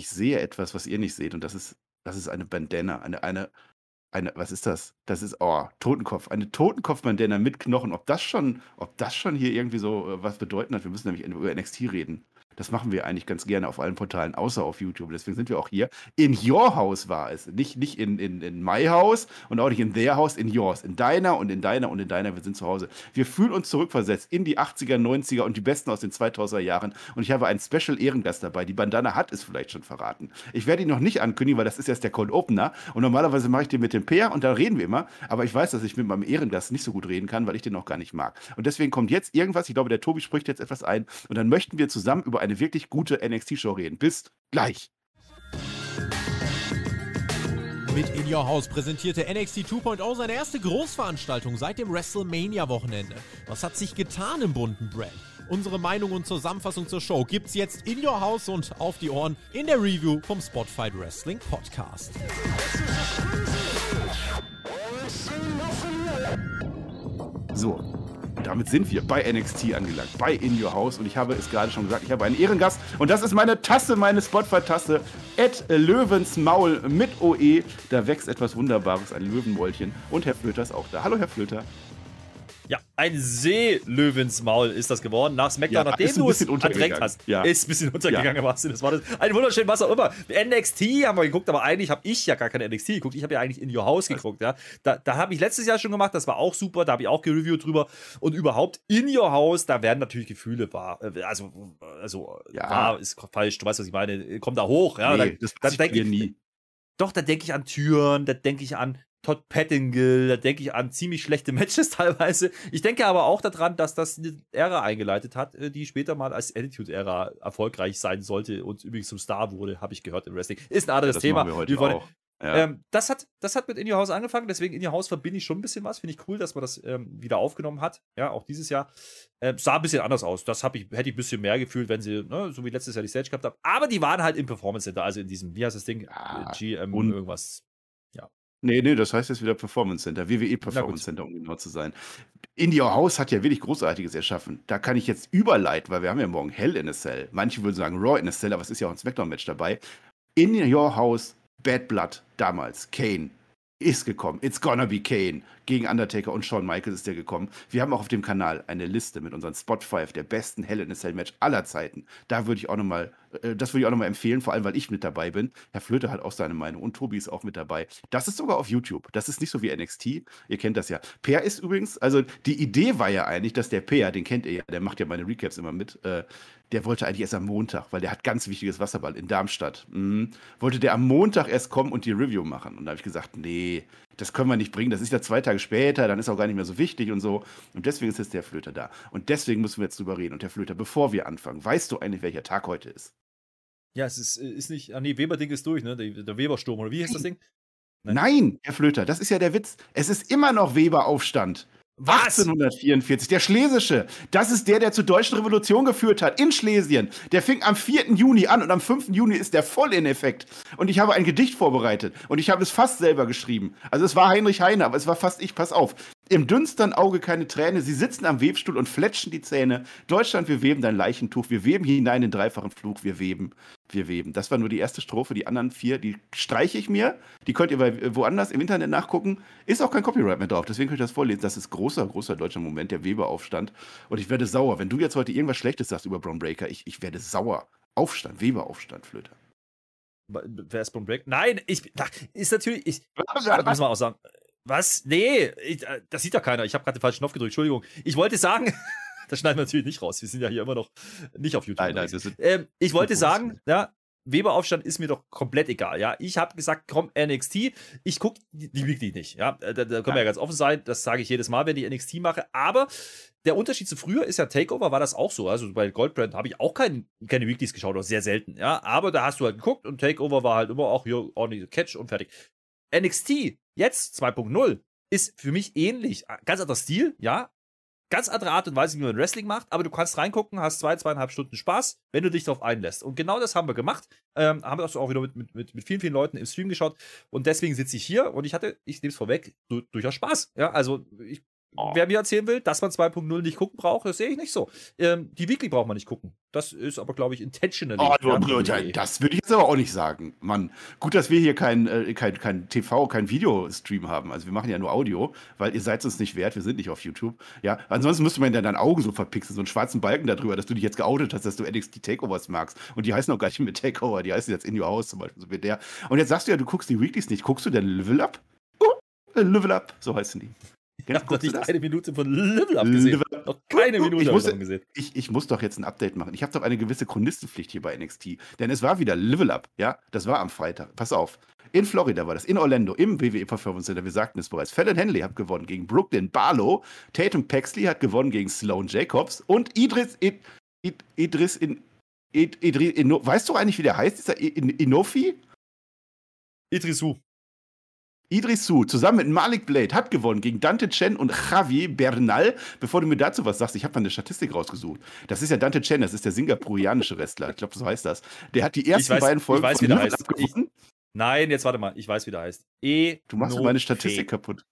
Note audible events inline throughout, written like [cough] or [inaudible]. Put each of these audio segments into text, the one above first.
ich sehe etwas, was ihr nicht seht, und das ist, das ist eine Bandana, eine, eine, eine, was ist das? Das ist, oh, Totenkopf, eine Totenkopf-Bandana mit Knochen. Ob das schon, ob das schon hier irgendwie so äh, was bedeuten hat, wir müssen nämlich über NXT reden. Das machen wir eigentlich ganz gerne auf allen Portalen, außer auf YouTube. Deswegen sind wir auch hier. In your house war es. Nicht, nicht in, in, in my house und auch nicht in their house, in yours. In deiner und in deiner und in deiner. Wir sind zu Hause. Wir fühlen uns zurückversetzt in die 80er, 90er und die besten aus den 2000er Jahren. Und ich habe einen Special Ehrengast dabei. Die Bandana hat es vielleicht schon verraten. Ich werde ihn noch nicht ankündigen, weil das ist erst der Cold Opener. Und normalerweise mache ich den mit dem Peer und da reden wir immer. Aber ich weiß, dass ich mit meinem Ehrengast nicht so gut reden kann, weil ich den auch gar nicht mag. Und deswegen kommt jetzt irgendwas. Ich glaube, der Tobi spricht jetzt etwas ein. Und dann möchten wir zusammen über eine wirklich gute NXT-Show reden. Bis gleich. Mit In Your House präsentierte NXT 2.0 seine erste Großveranstaltung seit dem WrestleMania-Wochenende. Was hat sich getan im bunten Brand? Unsere Meinung und Zusammenfassung zur Show gibt's jetzt in Your House und auf die Ohren in der Review vom Spotfight Wrestling Podcast. So, damit sind wir bei NXT angelangt, bei In Your House. Und ich habe es gerade schon gesagt, ich habe einen Ehrengast. Und das ist meine Tasse, meine Spotify-Tasse. Ed Löwens Maul mit OE. Da wächst etwas Wunderbares, ein Löwenmäulchen. Und Herr Flöter ist auch da. Hallo, Herr Flöter. Ja, ein Seelöwensmaul ist das geworden. Nach SmackDown, ja, nachdem du es ertränkt hast. Ja. Ist ein bisschen untergegangen, ja. was das war. Das. Ein wunderschön, was auch immer. NXT haben wir geguckt, aber eigentlich habe ich ja gar keine NXT geguckt. Ich habe ja eigentlich in Your House geguckt. Ja. Da, da habe ich letztes Jahr schon gemacht, das war auch super. Da habe ich auch gereviewt drüber. Und überhaupt in Your House, da werden natürlich Gefühle wahr. Äh, also, also ja. wahr ist falsch. Du weißt, was ich meine. Kommt da hoch. Ja. Nee, da, das denke ich nie. Doch, da denke ich an Türen, da denke ich an Todd Pettingill, da denke ich an ziemlich schlechte Matches [laughs] teilweise. Ich denke aber auch daran, dass das eine Ära eingeleitet hat, äh, die später mal als Attitude-Ära erfolgreich sein sollte und übrigens zum Star wurde, habe ich gehört im Wrestling. Ist ein anderes ja, Thema. Wir heute wir. Ja. Ähm, das, hat, das hat mit In Your House angefangen, deswegen In Your House verbinde ich schon ein bisschen was. Finde ich cool, dass man das ähm, wieder aufgenommen hat. Ja, auch dieses Jahr. Ähm, sah ein bisschen anders aus. Das ich, hätte ich ein bisschen mehr gefühlt, wenn sie, ne, so wie letztes Jahr die Stage gehabt haben. Aber die waren halt im Performance Center, also in diesem, wie heißt das Ding? Ja, GM irgendwas. Nee, nee, das heißt jetzt wieder Performance Center, WWE Performance Center, um genau zu sein. In Your House hat ja wirklich Großartiges erschaffen. Da kann ich jetzt überleiten, weil wir haben ja morgen Hell in a Cell. Manche würden sagen Raw in a Cell, aber es ist ja auch ein Smackdown-Match dabei. In Your House, Bad Blood, damals, Kane, ist gekommen. It's gonna be Kane. Gegen Undertaker und Shawn Michaels ist der gekommen. Wir haben auch auf dem Kanal eine Liste mit unseren Spot 5 der besten Hell in a Cell Match aller Zeiten. Da würde ich auch nochmal, äh, das würde ich auch nochmal empfehlen, vor allem weil ich mit dabei bin. Herr Flöte hat auch seine Meinung und Tobi ist auch mit dabei. Das ist sogar auf YouTube. Das ist nicht so wie NXT. Ihr kennt das ja. Per ist übrigens, also die Idee war ja eigentlich, dass der Per, den kennt ihr ja, der macht ja meine Recaps immer mit, äh, der wollte eigentlich erst am Montag, weil der hat ganz wichtiges Wasserball in Darmstadt. Mhm. Wollte der am Montag erst kommen und die Review machen. Und da habe ich gesagt, nee, das können wir nicht bringen. Das ist ja zwei Tage später, dann ist auch gar nicht mehr so wichtig und so. Und deswegen ist jetzt der Flöter da. Und deswegen müssen wir jetzt drüber reden. Und Herr Flöter, bevor wir anfangen, weißt du eigentlich, welcher Tag heute ist? Ja, es ist, ist nicht, ah nee, Weber-Ding ist durch, ne? Der, der Weber-Sturm, oder wie heißt das Ding? Nein. Nein, Herr Flöter, das ist ja der Witz. Es ist immer noch Weber-Aufstand. Was? 1844, der Schlesische. Das ist der, der zur deutschen Revolution geführt hat, in Schlesien. Der fing am 4. Juni an und am 5. Juni ist der voll in Effekt. Und ich habe ein Gedicht vorbereitet und ich habe es fast selber geschrieben. Also es war Heinrich Heine, aber es war fast ich, pass auf. Im dünnstern Auge keine Träne, sie sitzen am Webstuhl und fletschen die Zähne. Deutschland, wir weben dein Leichentuch, wir weben hinein den dreifachen Flug, wir weben, wir weben. Das war nur die erste Strophe, die anderen vier, die streiche ich mir. Die könnt ihr woanders im Internet nachgucken. Ist auch kein Copyright mehr drauf, deswegen könnt ihr das vorlesen. Das ist großer, großer deutscher Moment, der Weberaufstand. Und ich werde sauer. Wenn du jetzt heute irgendwas Schlechtes sagst über Braun Breaker, ich, ich werde sauer. Aufstand, Weberaufstand, Flöter. Wer ist Braun Breaker? Nein, ich, ist natürlich, ich, [laughs] muss man auch sagen, was? Nee, ich, äh, das sieht ja keiner. Ich habe gerade den falschen Knopf gedrückt. Entschuldigung. Ich wollte sagen, [laughs] das schneiden wir natürlich nicht raus. Wir sind ja hier immer noch nicht auf YouTube. Nein, nein, wir sind ähm, ich wollte sagen, ja, Weber-Aufstand ist mir doch komplett egal. Ja, ich habe gesagt, komm, NXT. Ich gucke die, die Weekly nicht. Ja, da, da können wir ja ganz offen sein. Das sage ich jedes Mal, wenn ich NXT mache. Aber der Unterschied zu früher ist ja Takeover, war das auch so. Also bei Goldbrand habe ich auch kein, keine Weeklies geschaut, oder sehr selten. Ja, aber da hast du halt geguckt und Takeover war halt immer auch hier ordentlich Catch und fertig. NXT, jetzt 2.0, ist für mich ähnlich. Ganz anderer Stil, ja. Ganz andere Art und Weise, wie man Wrestling macht, aber du kannst reingucken, hast zwei, zweieinhalb Stunden Spaß, wenn du dich darauf einlässt. Und genau das haben wir gemacht. Ähm, haben wir das auch wieder mit, mit, mit vielen, vielen Leuten im Stream geschaut. Und deswegen sitze ich hier und ich hatte, ich nehme es vorweg, du, durchaus Spaß. Ja, also ich Oh. Wer mir erzählen will, dass man 2.0 nicht gucken braucht, das sehe ich nicht so. Ähm, die Weekly braucht man nicht gucken. Das ist aber, glaube ich, intentionally. Oh, ja, das würde ich jetzt aber auch nicht sagen. Mann, gut, dass wir hier kein, äh, kein, kein TV, kein Videostream haben. Also wir machen ja nur Audio, weil ihr seid es uns nicht wert, wir sind nicht auf YouTube. Ja, ansonsten müsste man ja deine Augen so verpixeln, so einen schwarzen Balken darüber, dass du dich jetzt geoutet hast, dass du NXT Takeovers magst. Und die heißen auch gar nicht mit Takeover, die heißen jetzt In Your House zum Beispiel, so wie der. Und jetzt sagst du ja, du guckst die Weeklies nicht. Guckst du denn Level Up? Level Up, so heißen die. Ich habe noch nicht eine Minute von Level Up gesehen. Level. Noch keine Minute ich muss, gesehen. Ich, ich muss doch jetzt ein Update machen. Ich habe doch eine gewisse Chronistenpflicht hier bei NXT. Denn es war wieder Level Up, ja? Das war am Freitag. Pass auf. In Florida war das, in Orlando, im WWE Performance Center. Wir sagten es bereits. Fallon Henley hat gewonnen gegen Brooklyn Barlow. Tatum Paxley hat gewonnen gegen Sloan Jacobs. Und Idris, Id, Id, Idris, in, Id, Idris, Ino, weißt du eigentlich, wie der heißt, dieser Inofi? Idrisu. Idrisu zusammen mit Malik Blade hat gewonnen gegen Dante Chen und Javi Bernal. Bevor du mir dazu was sagst, ich habe mal eine Statistik rausgesucht. Das ist ja Dante Chen, das ist der singapurianische Wrestler. Ich glaube, so heißt das. Der hat die ersten weiß, beiden Folgen ich weiß, wie der heißt. Ich, nein, jetzt warte mal, ich weiß, wie der heißt. E du machst meine Statistik kaputt.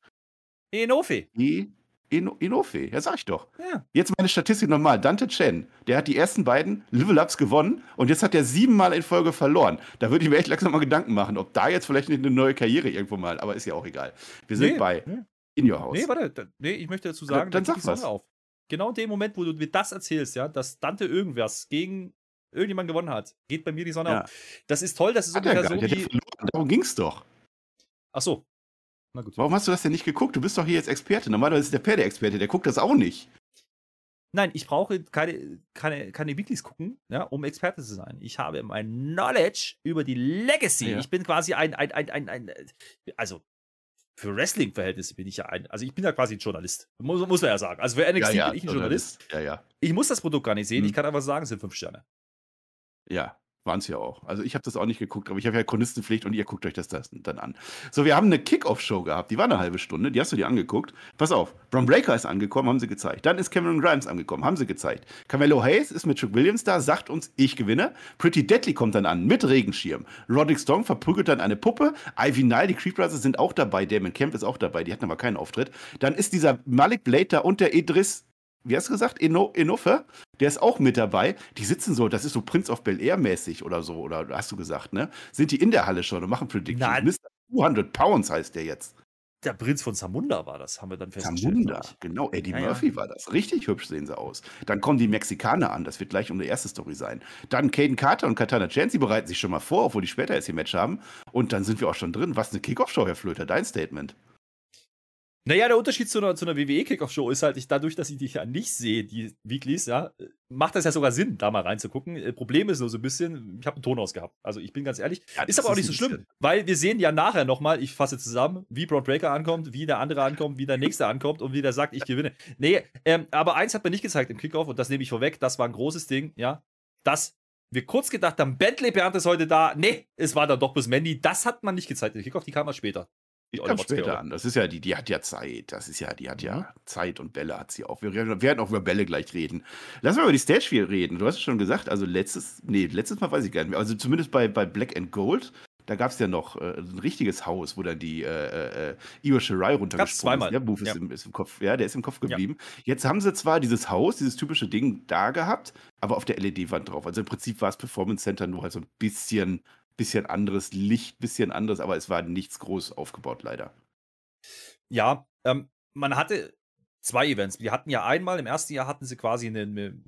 Enofe. E Inofe, ja, sag ich doch. Ja. Jetzt meine Statistik nochmal. Dante Chen, der hat die ersten beiden Level-Ups gewonnen und jetzt hat er siebenmal in Folge verloren. Da würde ich mir echt langsam mal Gedanken machen, ob da jetzt vielleicht eine neue Karriere irgendwo mal, aber ist ja auch egal. Wir sind nee, bei nee. In Your House. Nee, warte, nee, ich möchte dazu sagen, dann, dann sag was. auf. Genau in dem Moment, wo du mir das erzählst, ja, dass Dante irgendwas gegen irgendjemand gewonnen hat, geht bei mir die Sonne ja. auf. Das ist toll, das ist hat ungefähr so wie... Darum ging's doch. Ach so, na gut. Warum hast du das denn nicht geguckt? Du bist doch hier jetzt Experte. Normalerweise ist der Pferde-Experte, der guckt das auch nicht. Nein, ich brauche keine, keine, keine Weeklies gucken, ja, um Experte zu sein. Ich habe mein Knowledge über die Legacy. Ja. Ich bin quasi ein, ein, ein, ein, ein also für Wrestling-Verhältnisse bin ich ja ein, also ich bin ja quasi ein Journalist. Muss, muss man ja sagen. Also für NXT ja, bin ich ein Journalist. Ich muss das Produkt gar nicht sehen. Hm. Ich kann einfach sagen, es sind fünf Sterne. Ja, waren es ja auch. Also ich habe das auch nicht geguckt, aber ich habe ja Chronistenpflicht und ihr guckt euch das, dann an. So, wir haben eine Kickoff-Show gehabt, die war eine halbe Stunde, die hast du dir angeguckt. Pass auf, Bron Breaker ist angekommen, haben sie gezeigt. Dann ist Cameron Grimes angekommen, haben sie gezeigt. Camelo Hayes ist mit Chuck Williams da, sagt uns, ich gewinne. Pretty Deadly kommt dann an, mit Regenschirm. Roderick Strong verprügelt dann eine Puppe. Ivy Nile, die Creep Brothers sind auch dabei. Damon Camp ist auch dabei, die hatten aber keinen Auftritt. Dann ist dieser Malik Blade da und der Idris wie hast du gesagt, Eno, Enofe, der ist auch mit dabei. Die sitzen so, das ist so Prince of Bel Air mäßig oder so, oder hast du gesagt, ne? Sind die in der Halle schon und machen Predictions? Nein. Mr. 200 Pounds heißt der jetzt. Der Prinz von Zamunda war das, haben wir dann festgestellt. Zamunda, genau. Eddie ja, Murphy ja. war das. Richtig hübsch sehen sie aus. Dann kommen die Mexikaner an, das wird gleich unsere erste Story sein. Dann Caden Carter und Katana Chancy bereiten sich schon mal vor, obwohl die später erst ihr Match haben. Und dann sind wir auch schon drin. Was eine Kickoff-Show, Herr Flöter, dein Statement. Naja, der Unterschied zu einer, zu einer WWE-Kickoff-Show ist halt, ich, dadurch, dass ich dich ja nicht sehe, die Weeklies, ja, macht das ja sogar Sinn, da mal reinzugucken. Äh, Problem ist nur so ein bisschen, ich habe einen Ton ausgehabt. Also ich bin ganz ehrlich, ja, ist aber auch nicht so schlimm, weil wir sehen ja nachher nochmal, ich fasse zusammen, wie Braun Breaker ankommt, wie der andere ankommt, wie der nächste ankommt und wie der sagt, ich gewinne. Nee, ähm, aber eins hat mir nicht gezeigt im Kickoff und das nehme ich vorweg, das war ein großes Ding, ja, dass wir kurz gedacht haben, Bentley Bernd ist heute da. Nee, es war dann doch bis Mandy. Das hat man nicht gezeigt. im Kickoff, die kam erst später. Die kommt später an. Das ist ja die, die hat ja Zeit. Das ist ja, die hat ja mhm. Zeit und Bälle hat sie auch. Wir werden auch über Bälle gleich reden. Lass mal über die Stage 4 reden. Du hast es schon gesagt, also letztes, nee, letztes Mal weiß ich gar nicht mehr. Also zumindest bei, bei Black and Gold, da gab es ja noch äh, ein richtiges Haus, wo dann die äh, äh, Io Shirai runtergesprungen ist. Der Move ja. ist, im, ist, im, Kopf, ja, der ist im Kopf geblieben. Ja. Jetzt haben sie zwar dieses Haus, dieses typische Ding da gehabt, aber auf der LED-Wand drauf. Also im Prinzip war es Performance Center nur halt so ein bisschen, bisschen anderes Licht, bisschen anderes, aber es war nichts groß aufgebaut, leider. Ja, ähm, man hatte zwei Events. Wir hatten ja einmal, im ersten Jahr hatten sie quasi eine, eine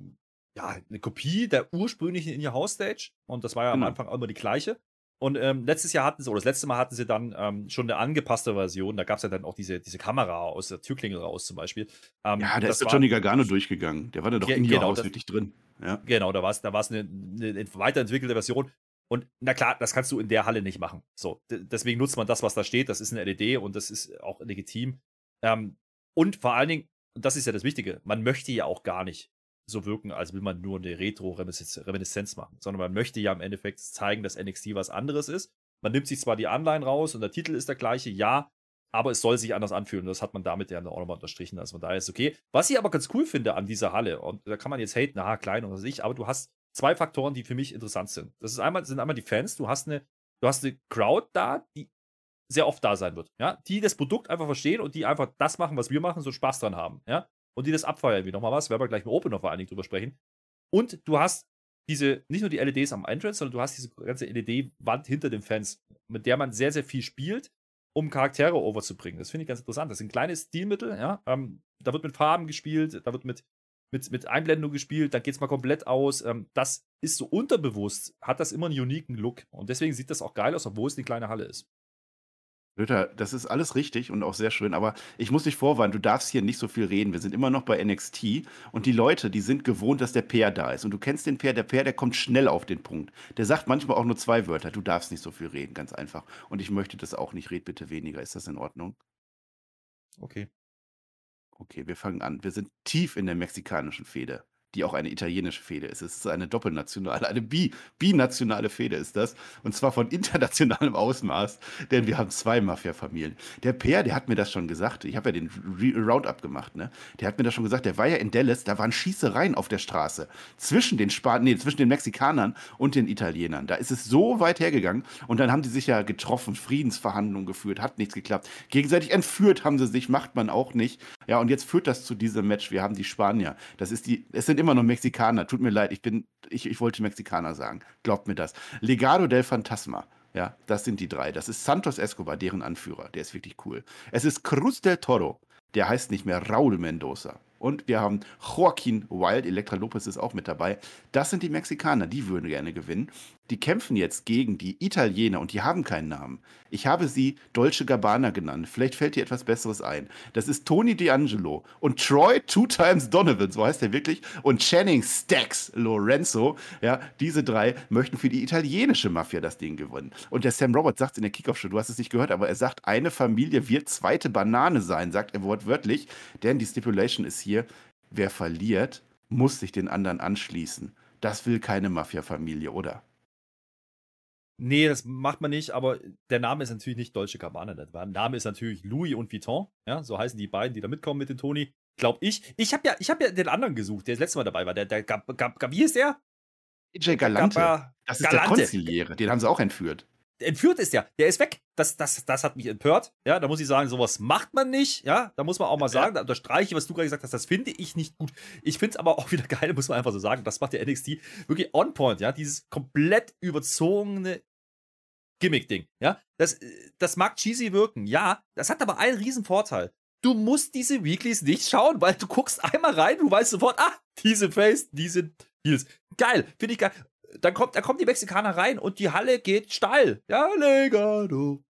ja, eine Kopie der ursprünglichen In Your House Stage und das war ja genau. am Anfang auch immer die gleiche. Und ähm, letztes Jahr hatten sie, oder das letzte Mal hatten sie dann ähm, schon eine angepasste Version. Da gab es ja dann auch diese, diese Kamera aus der Türklingel raus zum Beispiel. Ähm, ja, da ist der Johnny Gargano durchgegangen. Der war da doch in Your genau, House wirklich drin. Ja. Genau, da war es da eine, eine weiterentwickelte Version. Und na klar, das kannst du in der Halle nicht machen. So, deswegen nutzt man das, was da steht. Das ist eine LED und das ist auch legitim. Ähm, und vor allen Dingen, und das ist ja das Wichtige, man möchte ja auch gar nicht so wirken, als will man nur eine Retro-Reminiszenz machen, sondern man möchte ja im Endeffekt zeigen, dass NXT was anderes ist. Man nimmt sich zwar die Anleihen raus und der Titel ist der gleiche, ja, aber es soll sich anders anfühlen. Das hat man damit ja auch nochmal unterstrichen. Also von daher ist okay. Was ich aber ganz cool finde an dieser Halle, und da kann man jetzt haten, na, klein oder sich, aber du hast zwei Faktoren, die für mich interessant sind. Das ist einmal, sind einmal die Fans. Du hast eine, du hast eine Crowd da, die sehr oft da sein wird. Ja? Die das Produkt einfach verstehen und die einfach das machen, was wir machen, so Spaß dran haben. Ja? Und die das abfeiern, wie nochmal was, werden wir gleich im Open noch vor allen Dingen drüber sprechen. Und du hast diese, nicht nur die LEDs am Entrance, sondern du hast diese ganze LED-Wand hinter den Fans, mit der man sehr, sehr viel spielt, um Charaktere overzubringen. Das finde ich ganz interessant. Das sind kleine Stilmittel, ja. Ähm, da wird mit Farben gespielt, da wird mit, mit, mit Einblendung gespielt, dann geht es mal komplett aus. Ähm, das ist so unterbewusst, hat das immer einen uniken Look. Und deswegen sieht das auch geil aus, obwohl es eine kleine Halle ist. Luther, das ist alles richtig und auch sehr schön, aber ich muss dich vorwarnen, du darfst hier nicht so viel reden. Wir sind immer noch bei NXT und die Leute, die sind gewohnt, dass der Peer da ist. Und du kennst den Peer, der Peer, der kommt schnell auf den Punkt. Der sagt manchmal auch nur zwei Wörter. Du darfst nicht so viel reden, ganz einfach. Und ich möchte das auch nicht. Red bitte weniger. Ist das in Ordnung? Okay. Okay, wir fangen an. Wir sind tief in der mexikanischen Fehde die auch eine italienische Fehde ist. Es ist eine doppelnationale, eine bi, binationale Fehde ist das. Und zwar von [laughs] internationalem Ausmaß, denn wir haben zwei Mafia-Familien. Der Peer, der hat mir das schon gesagt. Ich habe ja den Roundup gemacht, ne? Der hat mir das schon gesagt. Der war ja in Dallas, da waren Schießereien auf der Straße. Zwischen den Span nee, zwischen den Mexikanern und den Italienern. Da ist es so weit hergegangen. Und dann haben die sich ja getroffen, Friedensverhandlungen geführt, hat nichts geklappt. Gegenseitig entführt haben sie sich, macht man auch nicht. Ja, und jetzt führt das zu diesem Match. Wir haben die Spanier. Das ist die, es sind immer noch Mexikaner. Tut mir leid, ich bin, ich, ich wollte Mexikaner sagen. Glaubt mir das. Legado del Fantasma. Ja, das sind die drei. Das ist Santos Escobar, deren Anführer. Der ist wirklich cool. Es ist Cruz del Toro. Der heißt nicht mehr Raúl Mendoza. Und wir haben Joaquin Wild, Elektra Lopez ist auch mit dabei. Das sind die Mexikaner, die würden gerne gewinnen. Die kämpfen jetzt gegen die Italiener und die haben keinen Namen. Ich habe sie Dolce Gabbana genannt. Vielleicht fällt dir etwas Besseres ein. Das ist Tony D'Angelo und Troy Two Times Donovan, so heißt er wirklich, und Channing Stacks Lorenzo. Ja, diese drei möchten für die italienische Mafia das Ding gewinnen. Und der Sam Roberts sagt in der Kickoff-Show, du hast es nicht gehört, aber er sagt, eine Familie wird zweite Banane sein, sagt er wortwörtlich, denn die Stipulation ist hier, wer verliert, muss sich den anderen anschließen. Das will keine Mafia-Familie, oder? Nee, das macht man nicht, aber der Name ist natürlich nicht Deutsche Cabana. Der Name ist natürlich Louis und Vuitton. Ja, so heißen die beiden, die da mitkommen mit dem Toni. Glaub ich. Ich habe ja, hab ja den anderen gesucht, der das letzte Mal dabei war. Der, der Gab, Gab, Gab, wie ist der? AJ Galante. Gab, das ist Galante. der Konziliere. Den haben sie auch entführt. Entführt ist der. Der ist weg. Das, das, das hat mich empört. Ja, da muss ich sagen, sowas macht man nicht. Ja, da muss man auch mal sagen, da unterstreiche ich, was du gerade gesagt hast, das finde ich nicht gut. Ich finde es aber auch wieder [laughs] geil, muss man einfach so sagen. Das macht der NXT wirklich on point. Ja, dieses komplett überzogene Gimmick-Ding. Ja, das, das mag cheesy wirken. Ja, das hat aber einen riesen Vorteil. Du musst diese Weeklies nicht schauen, weil du guckst einmal rein, du weißt sofort, ah, diese Face, diese Heels. Geil, finde ich geil. Dann kommt, dann kommen die Mexikaner rein und die Halle geht steil. Ja, Legado.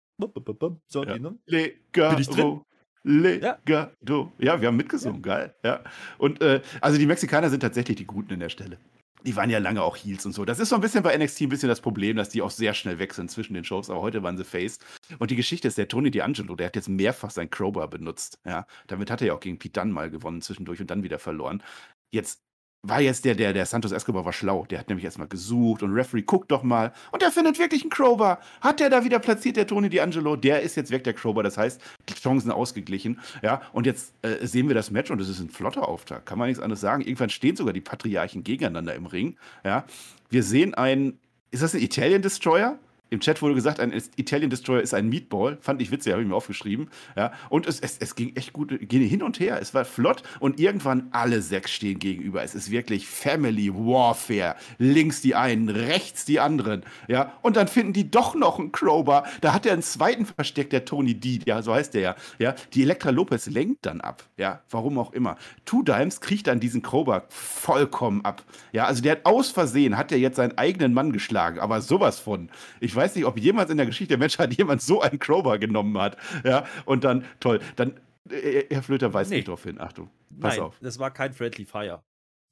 So, ja. Ne? Legado. Bin ich drin? Legado. Ja. ja, wir haben mitgesungen, ja. geil. Ja. Und äh, also die Mexikaner sind tatsächlich die Guten in der Stelle die waren ja lange auch Heels und so. Das ist so ein bisschen bei NXT ein bisschen das Problem, dass die auch sehr schnell wechseln zwischen den Shows, aber heute waren sie Face. Und die Geschichte ist, der Tony D'Angelo, der hat jetzt mehrfach sein Crowbar benutzt. Ja, damit hat er ja auch gegen Pete Dunn mal gewonnen zwischendurch und dann wieder verloren. Jetzt war jetzt der, der, der Santos Escobar war schlau. Der hat nämlich erstmal gesucht und Referee guckt doch mal. Und der findet wirklich einen Crowbar. Hat der da wieder platziert, der Tony D'Angelo? Der ist jetzt weg, der Crowbar. Das heißt, die Chancen ausgeglichen. Ja, und jetzt äh, sehen wir das Match und es ist ein flotter Auftakt. Kann man nichts anderes sagen. Irgendwann stehen sogar die Patriarchen gegeneinander im Ring. Ja, wir sehen einen, ist das ein Italian Destroyer? Im Chat wurde gesagt, ein Italian Destroyer ist ein Meatball. Fand ich witzig, habe ich mir aufgeschrieben. Ja, und es, es, es ging echt gut ging hin und her. Es war flott und irgendwann alle sechs stehen gegenüber. Es ist wirklich Family Warfare. Links die einen, rechts die anderen. Ja, und dann finden die doch noch einen Crowbar. Da hat er einen zweiten versteckt, der Tony D. Ja, so heißt der ja. Ja, die Elektra Lopez lenkt dann ab. Ja, warum auch immer. Two Dimes kriegt dann diesen Crowbar vollkommen ab. Ja, also der hat aus Versehen, hat er jetzt seinen eigenen Mann geschlagen. Aber sowas von. Ich weiß weiß nicht, ob jemals in der Geschichte der Menschheit jemand so einen Crowbar genommen hat. Ja, und dann, toll, dann, äh, Herr Flöter weist nee. nicht darauf hin. Achtung, pass Nein, auf. das war kein Friendly Fire,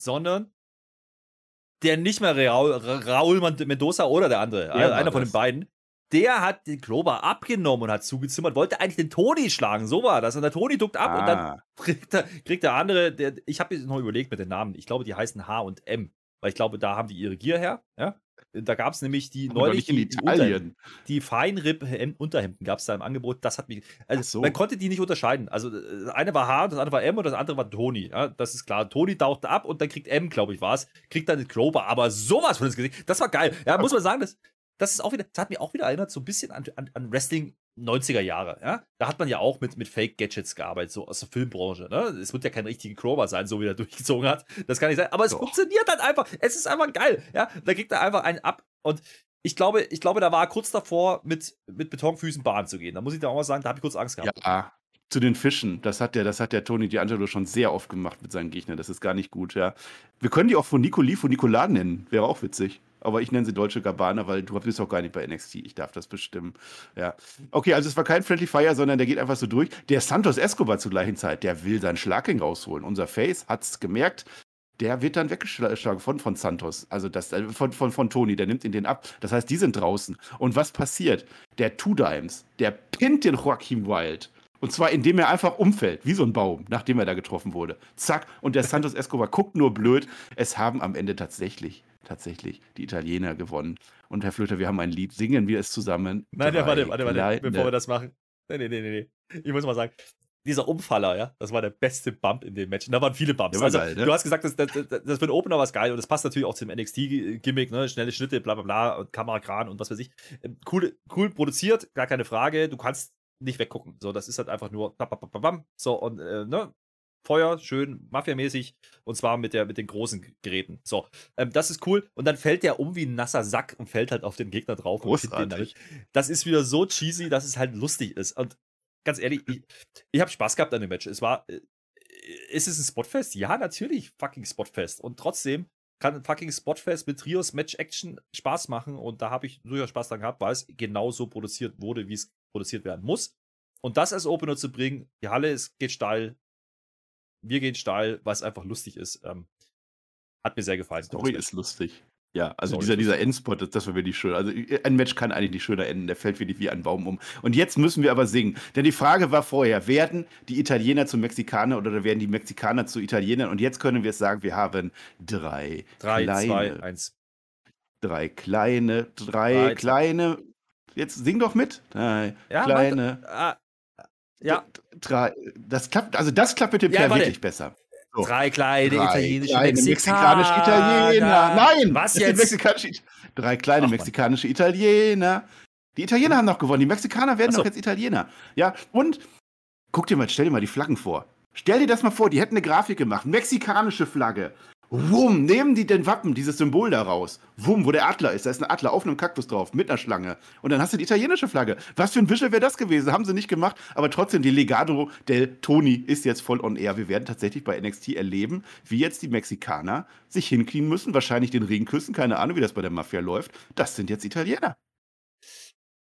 sondern der nicht mehr Raul, Raul Mendoza oder der andere, der einer von den beiden, der hat den Crowbar abgenommen und hat zugezimmert, wollte eigentlich den Toni schlagen, so war das. Und der Toni duckt ab ah. und dann ah. kriegt der, kriegt der andere, der, ich habe jetzt noch überlegt mit den Namen, ich glaube, die heißen H und M, weil ich glaube, da haben die ihre Gier her, ja. Da gab es nämlich die Aber neulich die, Italien. die Feinripp-Unterhemden gab es da im Angebot. Das hat mich. Also so. man konnte die nicht unterscheiden. Also das eine war H, das andere war M und das andere war Toni. Ja, das ist klar. Toni tauchte ab und dann kriegt M, glaube ich, war es, kriegt dann den Crowbar. Aber sowas von ins Gesicht. Das war geil. Ja, muss man sagen, das, das ist auch wieder, das hat mich auch wieder erinnert, so ein bisschen an, an, an Wrestling 90er Jahre, ja. Da hat man ja auch mit, mit Fake-Gadgets gearbeitet, so aus der Filmbranche, ne? Es wird ja kein richtiger Crower sein, so wie er [laughs] durchgezogen hat. Das kann nicht sein. Aber es Doch. funktioniert halt einfach. Es ist einfach geil, ja. Da kriegt er einfach einen ab und ich glaube, ich glaube, da war er kurz davor, mit, mit Betonfüßen Bahn zu gehen. Da muss ich da auch mal sagen, da habe ich kurz Angst gehabt. Ja, zu den Fischen. Das hat der, das hat der Tony D'Angelo schon sehr oft gemacht mit seinen Gegnern. Das ist gar nicht gut, ja. Wir können die auch von Nicoli von Nicola nennen. Wäre auch witzig. Aber ich nenne sie Deutsche Gabana, weil du bist auch gar nicht bei NXT. Ich darf das bestimmen. Ja. Okay, also es war kein Friendly Fire, sondern der geht einfach so durch. Der Santos Escobar zur gleichen Zeit, der will seinen Schlagring rausholen. Unser Face hat es gemerkt. Der wird dann weggeschlagen von, von Santos, also das, äh, von, von, von Tony, der nimmt ihn den ab. Das heißt, die sind draußen. Und was passiert? Der Two Dimes, der pinnt den Joaquin Wild und zwar indem er einfach umfällt, wie so ein Baum, nachdem er da getroffen wurde. Zack. Und der Santos Escobar guckt nur blöd. Es haben am Ende tatsächlich, tatsächlich die Italiener gewonnen. Und Herr Flöter, wir haben ein Lied. Singen wir es zusammen. Nein, Drei warte, warte, warte, bevor wir das machen. Nee, nee, nee, nee. Ich muss mal sagen, dieser Umfaller, ja, das war der beste Bump in dem Match. Und da waren viele Bumps. Also, geil, ne? Du hast gesagt, das, das, das, das für einen Opener war es geil und das passt natürlich auch zum NXT-Gimmick, ne? Schnelle Schnitte, bla bla bla und Kamerakran und was weiß ich. Ähm, cool, cool produziert, gar keine Frage. Du kannst nicht weggucken. So, das ist halt einfach nur so und äh, ne, Feuer, schön Mafia-mäßig und zwar mit, der, mit den großen Geräten. So, ähm, das ist cool. Und dann fällt der um wie ein nasser Sack und fällt halt auf den Gegner drauf. Großartig. Das ist wieder so cheesy, dass es halt lustig ist. Und ganz ehrlich, ich, ich habe Spaß gehabt an dem Match. Es war, äh, ist es ein Spotfest? Ja, natürlich, fucking Spotfest. Und trotzdem kann ein fucking Spotfest mit Trios Match Action Spaß machen und da habe ich durchaus Spaß dran gehabt, weil es genauso produziert wurde, wie es produziert werden muss. Und das als Opener zu bringen, die Halle ist, geht steil, wir gehen steil, weil es einfach lustig ist, ähm, hat mir sehr gefallen. Story ist lustig. Ja, also Sorry, dieser, dieser Endspot, das, das war wirklich schön. Also ein Match kann eigentlich nicht schöner enden, der fällt wirklich wie ein Baum um. Und jetzt müssen wir aber singen. Denn die Frage war vorher, werden die Italiener zu Mexikanern oder werden die Mexikaner zu Italienern? Und jetzt können wir es sagen, wir haben drei, drei kleine, zwei, eins. Drei kleine, drei, drei kleine, jetzt sing doch mit. Drei ja, kleine. Man, ah, ja. Drei, das klappt, also das klappt mit dem ja, wirklich besser. So. Drei kleine drei italienische kleine mexikanische Italiener. Nein, was jetzt? Mexikanische, drei kleine Ach, mexikanische Italiener. Die Italiener haben noch gewonnen. Die Mexikaner werden so. doch jetzt Italiener. Ja, und guck dir mal, stell dir mal die Flaggen vor. Stell dir das mal vor, die hätten eine Grafik gemacht. Mexikanische Flagge. Wumm, nehmen die den Wappen, dieses Symbol da raus. Wumm, wo der Adler ist. Da ist ein Adler auf einem Kaktus drauf, mit einer Schlange. Und dann hast du die italienische Flagge. Was für ein Visual wäre das gewesen? Haben sie nicht gemacht. Aber trotzdem, die Legado del Toni ist jetzt voll on air. Wir werden tatsächlich bei NXT erleben, wie jetzt die Mexikaner sich hinknien müssen, wahrscheinlich den Ring küssen. Keine Ahnung, wie das bei der Mafia läuft. Das sind jetzt Italiener.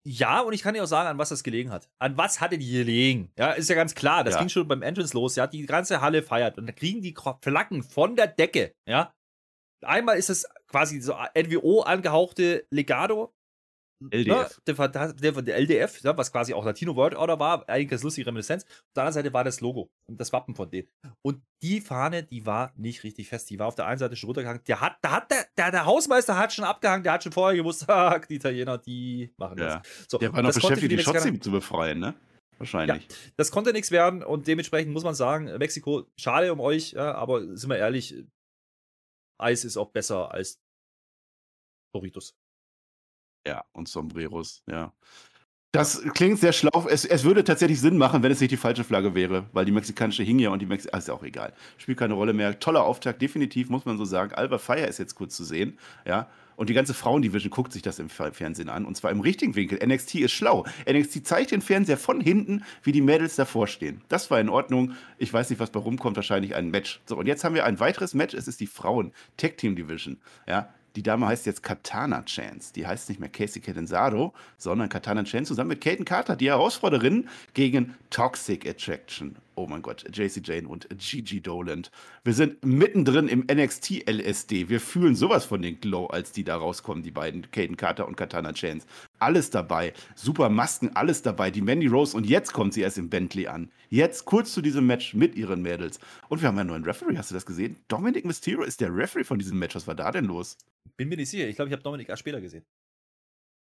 Ja, und ich kann dir auch sagen, an was das gelegen hat. An was hatte die gelegen? Ja, ist ja ganz klar. Das ja. ging schon beim Entrance los. Ja, die ganze Halle feiert und da kriegen die Flaggen von der Decke. Ja, einmal ist es quasi so NWO angehauchte Legado LDF. Ne, der, der, der, LDF, ja, was quasi auch Latino World Order war, eigentlich das lustige Reminiszenz. Auf der anderen Seite war das Logo und das Wappen von denen. Und die Fahne, die war nicht richtig fest. Die war auf der einen Seite schon runtergehangen. Der hat, da hat der, der, der Hausmeister hat schon abgehangen, der hat schon vorher gewusst, [laughs] die Italiener, die machen ja. das. So, der war noch beschäftigt, die, Shots zu befreien, ne? Wahrscheinlich. Ja, das konnte nichts werden und dementsprechend muss man sagen, Mexiko, schade um euch, ja, aber sind wir ehrlich, Eis ist auch besser als Doritos. Ja, und Sombreros, ja. Das klingt sehr schlau. Es, es würde tatsächlich Sinn machen, wenn es nicht die falsche Flagge wäre, weil die mexikanische hing ja und die Mexikanische. Ah, ist ja auch egal. Spielt keine Rolle mehr. Toller Auftakt, definitiv, muss man so sagen. Alba Fire ist jetzt kurz zu sehen, ja. Und die ganze Frauendivision guckt sich das im Fernsehen an. Und zwar im richtigen Winkel. NXT ist schlau. NXT zeigt den Fernseher von hinten, wie die Mädels davor stehen. Das war in Ordnung. Ich weiß nicht, was bei rumkommt. Wahrscheinlich ein Match. So, und jetzt haben wir ein weiteres Match. Es ist die Frauen-Tech-Team-Division. Ja, die Dame heißt jetzt Katana Chance. Die heißt nicht mehr Casey Catanzaro, sondern Katana Chance zusammen mit Katen Carter, die Herausforderin gegen Toxic Attraction. Oh mein Gott, JC Jane und Gigi Doland. Wir sind mittendrin im NXT LSD. Wir fühlen sowas von den Glow, als die da rauskommen, die beiden, Kaden Carter und Katana Chance. Alles dabei. Super Masken, alles dabei. Die Mandy Rose und jetzt kommt sie erst im Bentley an. Jetzt kurz zu diesem Match mit ihren Mädels. Und wir haben einen neuen Referee, hast du das gesehen? Dominic Mysterio ist der Referee von diesem Match. Was war da denn los? Bin mir nicht sicher. Ich glaube, ich habe Dominik erst später gesehen.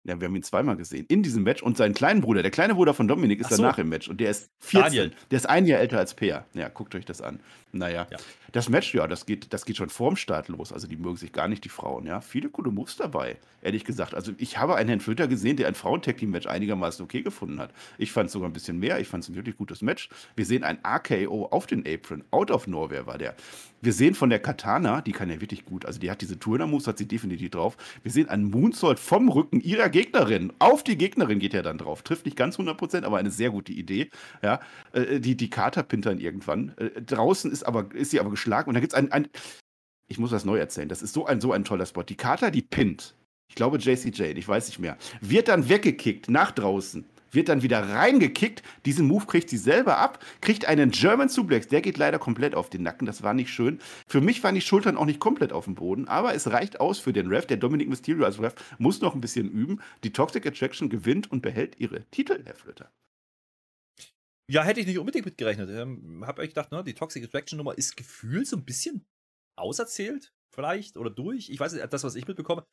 Ja, wir haben ihn zweimal gesehen in diesem Match und seinen kleinen Bruder, der kleine Bruder von Dominik, ist so. danach im Match und der ist 14. Daniel. Der ist ein Jahr älter als Peer. Ja, guckt euch das an. Naja, ja. das Match, ja, das geht, das geht schon vorm Start los. Also die mögen sich gar nicht, die Frauen. Ja, viele coole Moves dabei, ehrlich gesagt. Also ich habe einen Herrn Flöter gesehen, der ein Frauen-Tag-Team-Match einigermaßen okay gefunden hat. Ich fand es sogar ein bisschen mehr. Ich fand es ein wirklich gutes Match. Wir sehen ein RKO auf den Apron. Out of Nowhere war der. Wir sehen von der Katana, die kann ja wirklich gut. Also die hat diese Turner-Moves, hat sie definitiv drauf. Wir sehen einen Moonsault vom Rücken ihrer Gegnerin. Auf die Gegnerin geht er dann drauf. Trifft nicht ganz 100%, aber eine sehr gute Idee. Ja, äh, die, die Kater pintern irgendwann. Äh, draußen ist, aber, ist sie aber geschlagen und da gibt es ein, ein, ich muss das neu erzählen, das ist so ein, so ein toller Spot. Die Kater, die pinnt. Ich glaube JC Jane, ich weiß nicht mehr. Wird dann weggekickt nach draußen wird dann wieder reingekickt. Diesen Move kriegt sie selber ab, kriegt einen German Suplex. Der geht leider komplett auf den Nacken. Das war nicht schön. Für mich waren die Schultern auch nicht komplett auf dem Boden, aber es reicht aus für den Ref. Der Dominic Mysterio als Ref muss noch ein bisschen üben. Die Toxic Attraction gewinnt und behält ihre Titel, Herr Flöter. Ja, hätte ich nicht unbedingt mitgerechnet. Ähm, hab euch gedacht, ne, die Toxic Attraction Nummer ist gefühlt so ein bisschen auserzählt, vielleicht, oder durch. Ich weiß nicht, das, was ich mitbekomme.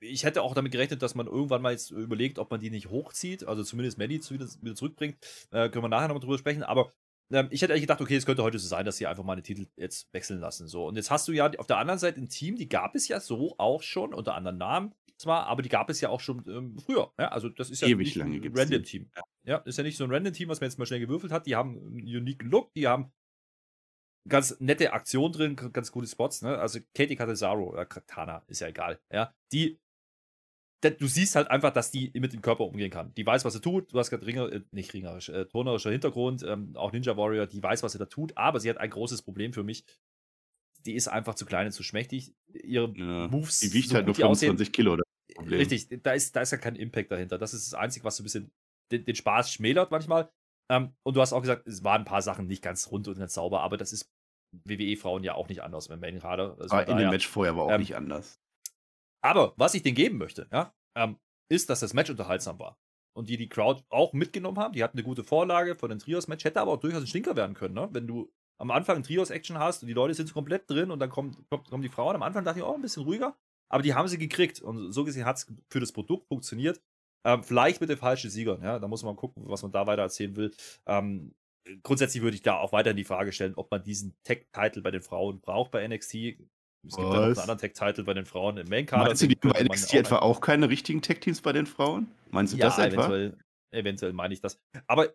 Ich hätte auch damit gerechnet, dass man irgendwann mal jetzt überlegt, ob man die nicht hochzieht, also zumindest Maddie wieder, zurückbringt. Äh, können wir nachher nochmal drüber sprechen, aber ähm, ich hätte eigentlich gedacht, okay, es könnte heute so sein, dass sie einfach mal den Titel jetzt wechseln lassen. So. Und jetzt hast du ja auf der anderen Seite ein Team, die gab es ja so auch schon, unter anderen Namen zwar, aber die gab es ja auch schon ähm, früher. Ja? Also das ist ja Ewig nicht lange ein Random-Team. Ja. ist ja nicht so ein Random-Team, was man jetzt mal schnell gewürfelt hat. Die haben einen unique Look, die haben ganz nette Aktionen drin, ganz gute Spots. Ne? Also Katie Catanzaro, oder Katana, ist ja egal. Ja, die du siehst halt einfach, dass die mit dem Körper umgehen kann. Die weiß, was sie tut. Du hast gerade Ringer, äh, nicht ringerisch, äh, turnerischer Hintergrund, ähm, auch Ninja Warrior, die weiß, was sie da tut, aber sie hat ein großes Problem für mich. Die ist einfach zu klein und zu schmächtig. Ihre ja, Moves. Die wiegt so halt nur 25 Kilo, oder? Richtig, da ist, da ist ja kein Impact dahinter. Das ist das Einzige, was so ein bisschen den, den Spaß schmälert manchmal. Ähm, und du hast auch gesagt, es waren ein paar Sachen nicht ganz rund und ganz sauber, aber das ist WWE-Frauen ja auch nicht anders im Main gerade. Also aber in dem Match vorher war auch ähm, nicht anders. Aber was ich denen geben möchte, ja, ähm, ist, dass das Match unterhaltsam war. Und die die Crowd auch mitgenommen haben. Die hatten eine gute Vorlage von dem Trios-Match. Hätte aber auch durchaus ein Stinker werden können, ne? Wenn du am Anfang ein Trios-Action hast und die Leute sind komplett drin und dann kommen, kommen die Frauen. Am Anfang dachte ich, oh, ein bisschen ruhiger. Aber die haben sie gekriegt. Und so gesehen hat es für das Produkt funktioniert. Ähm, vielleicht mit den falschen Siegern. Ja? Da muss man gucken, was man da weiter erzählen will. Ähm, grundsätzlich würde ich da auch weiterhin die Frage stellen, ob man diesen Tech-Title bei den Frauen braucht bei NXT. Es gibt ja noch einen anderen Tech-Title bei den Frauen im Main-Kader. Meinst du, die bei NXT etwa auch keine richtigen Tech-Teams bei den Frauen? Meinst du ja, das etwa? Eventuell, eventuell meine ich das. Aber äh,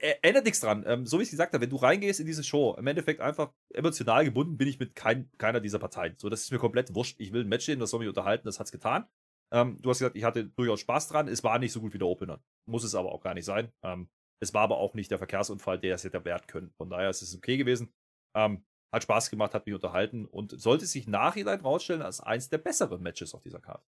äh, ändert nichts dran. Ähm, so wie ich es gesagt habe, wenn du reingehst in diese Show, im Endeffekt einfach emotional gebunden bin ich mit kein, keiner dieser Parteien. So, das ist mir komplett wurscht. Ich will ein Match sehen, das soll mich unterhalten, das hat es getan. Ähm, du hast gesagt, ich hatte durchaus Spaß dran. Es war nicht so gut wie der Opener. Muss es aber auch gar nicht sein. Ähm, es war aber auch nicht der Verkehrsunfall, der es hätte wert können. Von daher ist es okay gewesen. Ähm, hat Spaß gemacht, hat mich unterhalten und sollte sich nachhinein rausstellen als eins der besseren Matches auf dieser Karte.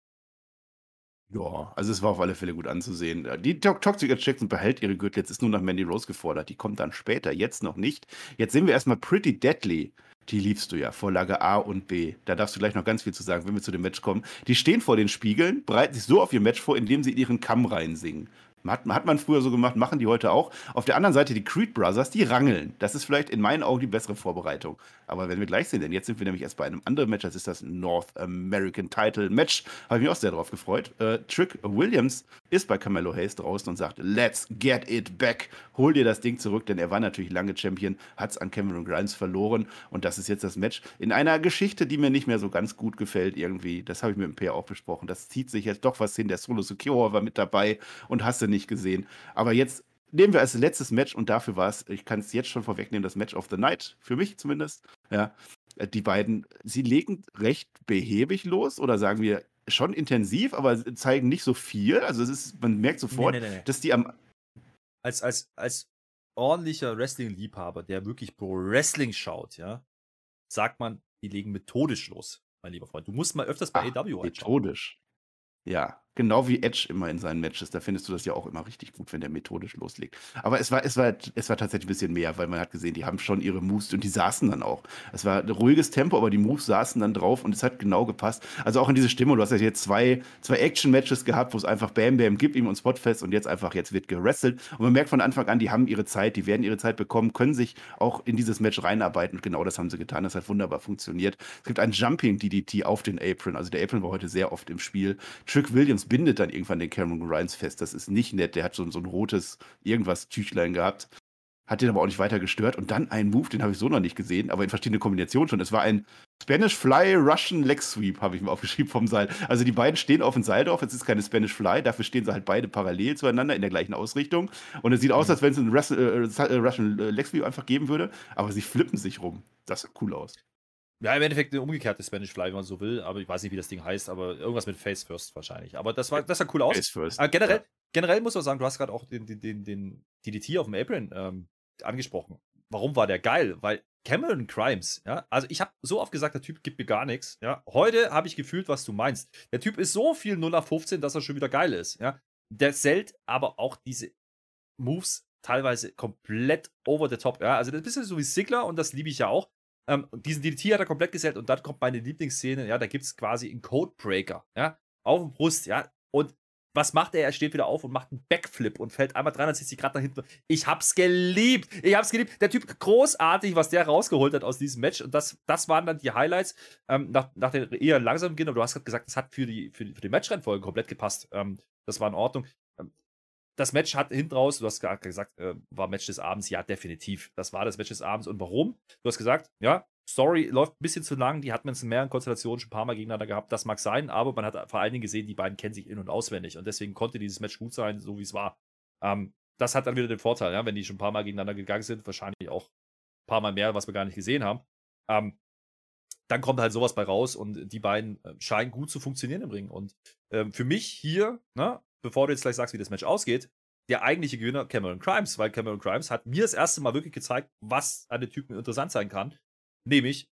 Ja, also es war auf alle Fälle gut anzusehen. Die Toxic Attraction behält ihre Gürtel. Jetzt ist nur noch Mandy Rose gefordert. Die kommt dann später, jetzt noch nicht. Jetzt sehen wir erstmal Pretty Deadly. Die liebst du ja, Vorlage A und B. Da darfst du gleich noch ganz viel zu sagen, wenn wir zu dem Match kommen. Die stehen vor den Spiegeln, bereiten sich so auf ihr Match vor, indem sie in ihren Kamm reinsingen. Hat, hat man früher so gemacht, machen die heute auch. Auf der anderen Seite die Creed Brothers, die rangeln. Das ist vielleicht in meinen Augen die bessere Vorbereitung. Aber wenn wir gleich sehen, denn jetzt sind wir nämlich erst bei einem anderen Match, das ist das North American Title Match. Habe ich mich auch sehr darauf gefreut. Äh, Trick Williams ist bei Carmelo Hayes draußen und sagt, let's get it back. Hol dir das Ding zurück, denn er war natürlich lange Champion, hat es an Cameron Grimes verloren. Und das ist jetzt das Match in einer Geschichte, die mir nicht mehr so ganz gut gefällt irgendwie. Das habe ich mit dem Peer auch besprochen. Das zieht sich jetzt doch was hin. Der Solo Secure war mit dabei und hast du nicht gesehen. Aber jetzt nehmen wir als letztes Match und dafür war es, ich kann es jetzt schon vorwegnehmen, das Match of the Night, für mich zumindest. Ja, äh, die beiden, sie legen recht behäbig los oder sagen wir schon intensiv, aber zeigen nicht so viel. Also es ist, man merkt sofort, nee, nee, nee. dass die am als als als ordentlicher Wrestling-Liebhaber, der wirklich Pro Wrestling schaut, ja, sagt man, die legen methodisch los, mein lieber Freund. Du musst mal öfters bei Ach, AW Methodisch. Ja, Genau wie Edge immer in seinen Matches. Da findest du das ja auch immer richtig gut, wenn der methodisch loslegt. Aber es war, es war, es war tatsächlich ein bisschen mehr, weil man hat gesehen, die haben schon ihre Moves und die saßen dann auch. Es war ein ruhiges Tempo, aber die Moves saßen dann drauf und es hat genau gepasst. Also auch in diese Stimmung. Du hast ja jetzt zwei, zwei Action-Matches gehabt, wo es einfach Bam Bam gibt ihm und Spotfest und jetzt einfach, jetzt wird gerestelt. Und man merkt von Anfang an, die haben ihre Zeit, die werden ihre Zeit bekommen, können sich auch in dieses Match reinarbeiten und genau das haben sie getan. Das hat wunderbar funktioniert. Es gibt ein Jumping DDT auf den Apron. Also der Apron war heute sehr oft im Spiel. Trick Williams bindet dann irgendwann den Cameron Grimes fest. Das ist nicht nett. Der hat so, so ein rotes irgendwas Tüchlein gehabt. Hat den aber auch nicht weiter gestört. Und dann ein Move, den habe ich so noch nicht gesehen, aber in verschiedenen Kombinationen schon. Es war ein Spanish Fly Russian Leg Sweep, habe ich mir [laughs] aufgeschrieben vom Seil. Also die beiden stehen auf dem Seil drauf. Es ist keine Spanish Fly, dafür stehen sie halt beide parallel zueinander in der gleichen Ausrichtung. Und es sieht aus, mhm. als wenn es einen äh, äh, Russian Leg Sweep einfach geben würde. Aber sie flippen sich rum. Das sieht cool aus. Ja, im Endeffekt eine umgekehrte Spanish Fly, wenn man so will, aber ich weiß nicht, wie das Ding heißt, aber irgendwas mit Face First wahrscheinlich. Aber das war, das sah cool aus. Face First. Aber generell, ja. generell muss man sagen, du hast gerade auch den, den, den, den DDT auf dem Apron ähm, angesprochen. Warum war der geil? Weil Cameron Crimes, ja, also ich habe so oft gesagt, der Typ gibt mir gar nichts, ja. Heute habe ich gefühlt, was du meinst. Der Typ ist so viel 0 auf 15, dass er schon wieder geil ist, ja. Der selt aber auch diese Moves teilweise komplett over the top, ja. Also das ist ein bisschen so wie Sigler und das liebe ich ja auch. Ähm, diesen DDT hat er komplett gesellt und dann kommt meine Lieblingsszene, ja, da gibt es quasi einen Codebreaker, ja, auf dem Brust, ja, und was macht er? Er steht wieder auf und macht einen Backflip und fällt einmal 360 Grad nach hinten. Ich hab's geliebt. Ich hab's geliebt. Der Typ großartig, was der rausgeholt hat aus diesem Match. Und das, das waren dann die Highlights ähm, nach, nach den eher langsamen Beginn. Aber du hast gerade gesagt, das hat für die, für die, für die Matchreihenfolge komplett gepasst. Ähm, das war in Ordnung. Das Match hat hinten raus, du hast gesagt, äh, war Match des Abends. Ja, definitiv. Das war das Match des Abends. Und warum? Du hast gesagt, ja, Story läuft ein bisschen zu lang, die hat man in mehreren Konstellationen schon ein paar Mal gegeneinander gehabt. Das mag sein, aber man hat vor allen Dingen gesehen, die beiden kennen sich in- und auswendig und deswegen konnte dieses Match gut sein, so wie es war. Ähm, das hat dann wieder den Vorteil, ja, wenn die schon ein paar Mal gegeneinander gegangen sind, wahrscheinlich auch ein paar Mal mehr, was wir gar nicht gesehen haben. Ähm, dann kommt halt sowas bei raus und die beiden äh, scheinen gut zu funktionieren im Ring. Und ähm, für mich hier, ne, bevor du jetzt gleich sagst, wie das Match ausgeht, der eigentliche Gewinner Cameron Crimes, weil Cameron Crimes hat mir das erste Mal wirklich gezeigt, was an den Typen interessant sein kann nämlich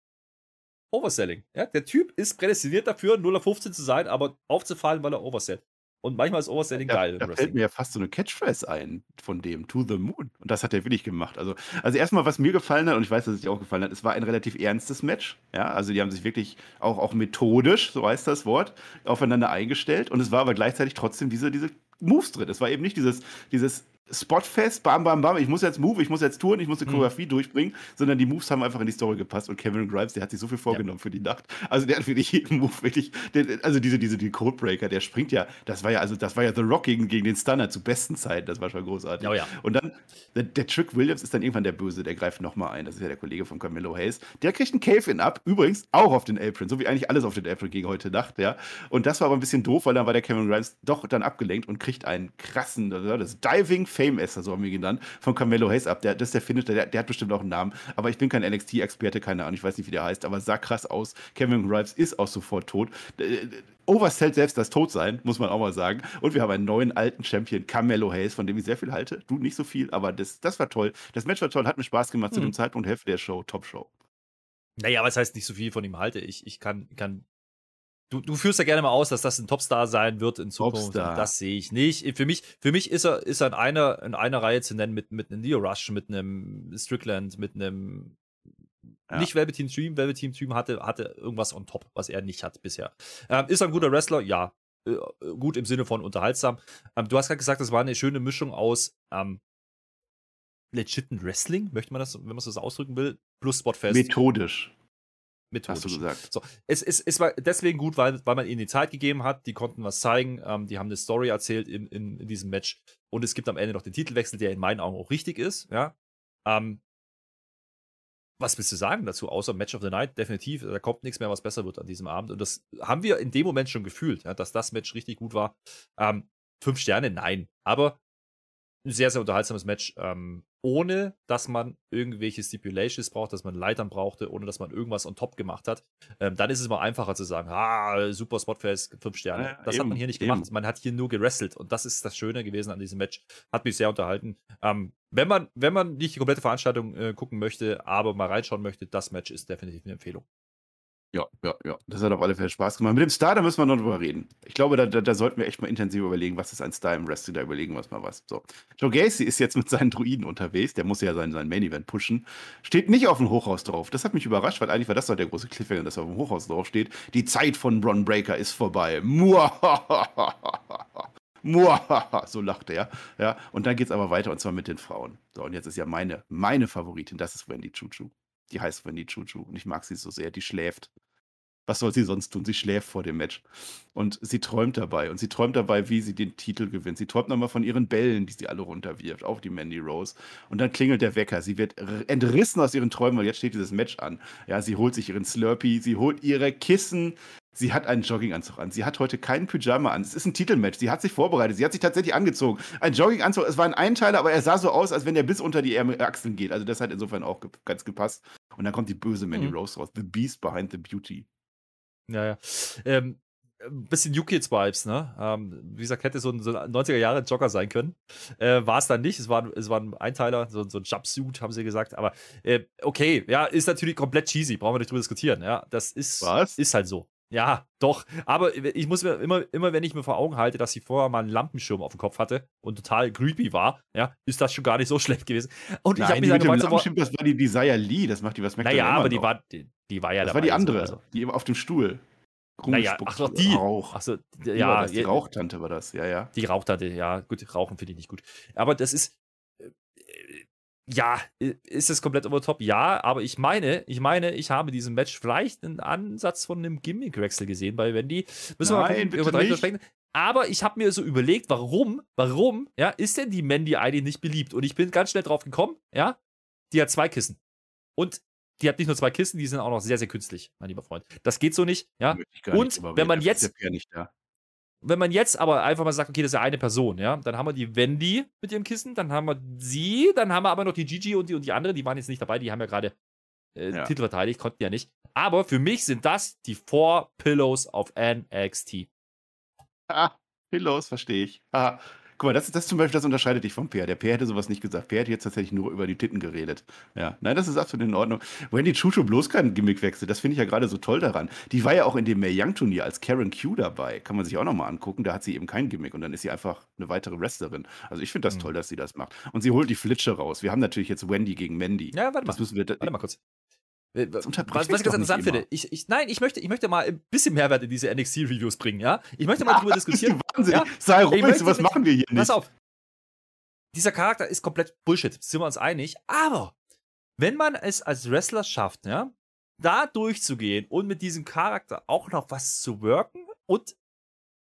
Overselling. Ja, der Typ ist prädestiniert dafür, 0 auf 15 zu sein, aber aufzufallen, weil er oversellt. Und manchmal ist Overselling da, geil. Da fällt mir ja fast so eine Catchphrase ein von dem, To the Moon. Und das hat er wirklich gemacht. Also, also erstmal, was mir gefallen hat, und ich weiß, dass es dir auch gefallen hat, es war ein relativ ernstes Match. Ja, also die haben sich wirklich auch, auch methodisch, so heißt das Wort, aufeinander eingestellt. Und es war aber gleichzeitig trotzdem diese, diese Moves drin. Es war eben nicht dieses, dieses spotfest, bam, bam, bam, ich muss jetzt move, ich muss jetzt touren, ich muss die mhm. Choreografie mhm. durchbringen, sondern die Moves haben einfach in die Story gepasst und Kevin Grimes, der hat sich so viel vorgenommen ja. für die Nacht. Also der hat wirklich jeden Move wirklich, der, also diese, diese, die Codebreaker, der springt ja, das war ja, also das war ja The Rock gegen, gegen den Stunner zu besten Zeiten, das war schon großartig. Oh ja. Und dann, der, der, Trick Williams ist dann irgendwann der Böse, der greift nochmal ein, das ist ja der Kollege von Camilo Hayes, der kriegt einen Cave-In ab, übrigens auch auf den Apron, so wie eigentlich alles auf den Apron gegen heute Nacht, ja. Und das war aber ein bisschen doof, weil dann war der Kevin Grimes doch dann abgelenkt und kriegt einen krassen, das Diving Fame Esser, so haben wir genannt, von Carmelo Hayes ab. Der, das ist der Finisher, der, der hat bestimmt auch einen Namen. Aber ich bin kein NXT-Experte, keine Ahnung, ich weiß nicht, wie der heißt, aber sah krass aus. Kevin Grimes ist auch sofort tot. Äh, Oversellt selbst das Todsein, muss man auch mal sagen. Und wir haben einen neuen alten Champion, Carmelo Hayes, von dem ich sehr viel halte. Du nicht so viel, aber das, das war toll. Das Match war toll, hat mir Spaß gemacht mhm. zu dem Zeitpunkt, Hälfte der Show, Top-Show. Naja, was heißt nicht so viel von ihm halte? Ich, ich kann, kann Du, du, führst ja gerne mal aus, dass das ein Topstar sein wird in Zukunft. Topstar. Das sehe ich nicht. Für mich, für mich ist er, ist er in, einer, in einer Reihe zu nennen mit, mit einem Neo Rush, mit einem Strickland, mit einem ja. nicht Velveteen Dream. Velveteen Dream hatte, hatte irgendwas on top, was er nicht hat bisher. Ähm, ist er ein guter Wrestler? Ja. Äh, gut im Sinne von unterhaltsam. Ähm, du hast gerade gesagt, das war eine schöne Mischung aus ähm, legiten Wrestling, möchte man das, wenn man es so ausdrücken will, plus Spotfest. Methodisch methodisch. Hast du gesagt. So, es, es, es war deswegen gut, weil, weil man ihnen die Zeit gegeben hat, die konnten was zeigen, ähm, die haben eine Story erzählt in, in, in, diesem Match und es gibt am Ende noch den Titelwechsel, der in meinen Augen auch richtig ist, ja. Ähm, was willst du sagen dazu, außer Match of the Night? Definitiv, da kommt nichts mehr, was besser wird an diesem Abend. Und das haben wir in dem Moment schon gefühlt, ja, dass das Match richtig gut war. Ähm, fünf Sterne, nein. Aber ein sehr, sehr unterhaltsames Match. Ähm, ohne dass man irgendwelche Stipulations braucht, dass man Leitern brauchte, ohne dass man irgendwas on top gemacht hat, ähm, dann ist es mal einfacher zu sagen, ah, super Spotfest, fünf Sterne. Ja, das eben, hat man hier nicht eben. gemacht. Man hat hier nur gerestelt und das ist das Schöne gewesen an diesem Match. Hat mich sehr unterhalten. Ähm, wenn man, wenn man nicht die komplette Veranstaltung äh, gucken möchte, aber mal reinschauen möchte, das Match ist definitiv eine Empfehlung. Ja, ja, ja. Das hat auf alle Fälle Spaß gemacht. Mit dem Star, da müssen wir noch drüber reden. Ich glaube, da, da, da sollten wir echt mal intensiv überlegen, was ist ein Star im Wrestling, da überlegen wir uns mal was. So. Joe Gacy ist jetzt mit seinen Druiden unterwegs, der muss ja sein, sein Main-Event pushen. Steht nicht auf dem Hochhaus drauf. Das hat mich überrascht, weil eigentlich war das doch der große Cliffhanger, dass er auf dem Hochhaus drauf steht. Die Zeit von Bron Breaker ist vorbei. Muahaha. [laughs] so lachte er. Ja, und dann geht es aber weiter und zwar mit den Frauen. So, und jetzt ist ja meine, meine Favoritin, das ist Wendy Chuchu. Die heißt Wendy Chuchu und ich mag sie so sehr. Die schläft Was soll sie sonst tun? Sie schläft vor dem Match. Und sie träumt dabei. Und sie träumt dabei, wie sie den Titel gewinnt. Sie träumt nochmal von ihren Bällen, die sie alle runterwirft, auf die Mandy Rose. Und dann klingelt der Wecker. Sie wird entrissen aus ihren Träumen, weil jetzt steht dieses Match an. Ja, sie holt sich ihren Slurpee, sie holt ihre Kissen, Sie hat einen Jogginganzug an. Sie hat heute keinen Pyjama an. Es ist ein Titelmatch. Sie hat sich vorbereitet. Sie hat sich tatsächlich angezogen. Ein Jogginganzug, es war ein Einteiler, aber er sah so aus, als wenn er bis unter die Achseln geht. Also das hat insofern auch ganz gepasst. Und dann kommt die böse Mandy mhm. Rose raus. The Beast behind the Beauty. Ja, ja. Ähm, ein bisschen New Kids Vibes, ne? Ähm, wie gesagt, hätte so ein, so ein 90er Jahre Jogger sein können. Äh, war es dann nicht. Es war, es war ein Einteiler, so, so ein Jumpsuit, haben sie gesagt. Aber äh, okay, ja, ist natürlich komplett cheesy. Brauchen wir nicht drüber diskutieren. Ja, das ist, Was? ist halt so. Ja, doch. Aber ich muss mir immer, immer, wenn ich mir vor Augen halte, dass sie vorher mal einen Lampenschirm auf dem Kopf hatte und total creepy war, ja, ist das schon gar nicht so [laughs] schlecht gewesen. Und Nein, ich habe mir dann Lampenschirm, das war die Desire Lee, das macht die was Naja, aber die war, die, die, war ja Das war die andere, also. die auf dem Stuhl. Naja, ach doch, die. Rauch. Ach so, ja, ja, die Rauchtante war das, ja, ja. Die Rauchtante, ja, gut, Rauchen finde ich nicht gut. Aber das ist, ja, ist es komplett over top? Ja, aber ich meine, ich meine, ich habe diesem Match vielleicht einen Ansatz von einem Gimmick-Wechsel gesehen bei Wendy. Müssen Nein, wir mal gucken, über sprechen. Aber ich habe mir so überlegt, warum, warum, ja, ist denn die Mandy eigentlich nicht beliebt? Und ich bin ganz schnell drauf gekommen, ja, die hat zwei Kissen. Und die hat nicht nur zwei Kissen, die sind auch noch sehr, sehr künstlich, mein lieber Freund. Das geht so nicht, ja. Und wenn man jetzt, nicht, ja wenn man jetzt aber einfach mal sagt, okay, das ist ja eine Person, ja, dann haben wir die Wendy mit ihrem Kissen, dann haben wir sie, dann haben wir aber noch die Gigi und die, und die andere, die waren jetzt nicht dabei, die haben ja gerade äh, ja. Titel verteidigt, konnten ja nicht. Aber für mich sind das die Four Pillows auf NXT. Ah, Pillows, verstehe ich. Ah, Guck mal, das, das zum Beispiel, das unterscheidet dich vom Peer. Der Peer hätte sowas nicht gesagt. Peer hätte jetzt tatsächlich nur über die Titten geredet. Ja, nein, das ist absolut in Ordnung. Wendy Chuchu bloß keinen Gimmickwechsel, das finde ich ja gerade so toll daran. Die war ja auch in dem Mae Young Turnier als Karen Q dabei. Kann man sich auch nochmal angucken. Da hat sie eben kein Gimmick und dann ist sie einfach eine weitere Wrestlerin. Also ich finde das mhm. toll, dass sie das macht. Und sie holt die Flitsche raus. Wir haben natürlich jetzt Wendy gegen Mandy. Ja, warte mal. Das müssen wir, warte mal kurz. Äh, was, was ich ganz interessant finde, ich, ich, nein, ich möchte, ich möchte mal ein bisschen Mehrwert in diese NXT-Reviews bringen, ja? Ich möchte mal drüber [laughs] diskutieren. Wahnsinn. Ja? Sei ruhig, was machen wir hier nicht? Pass auf, dieser Charakter ist komplett Bullshit, sind wir uns einig. Aber wenn man es als Wrestler schafft, ja, da durchzugehen und mit diesem Charakter auch noch was zu worken und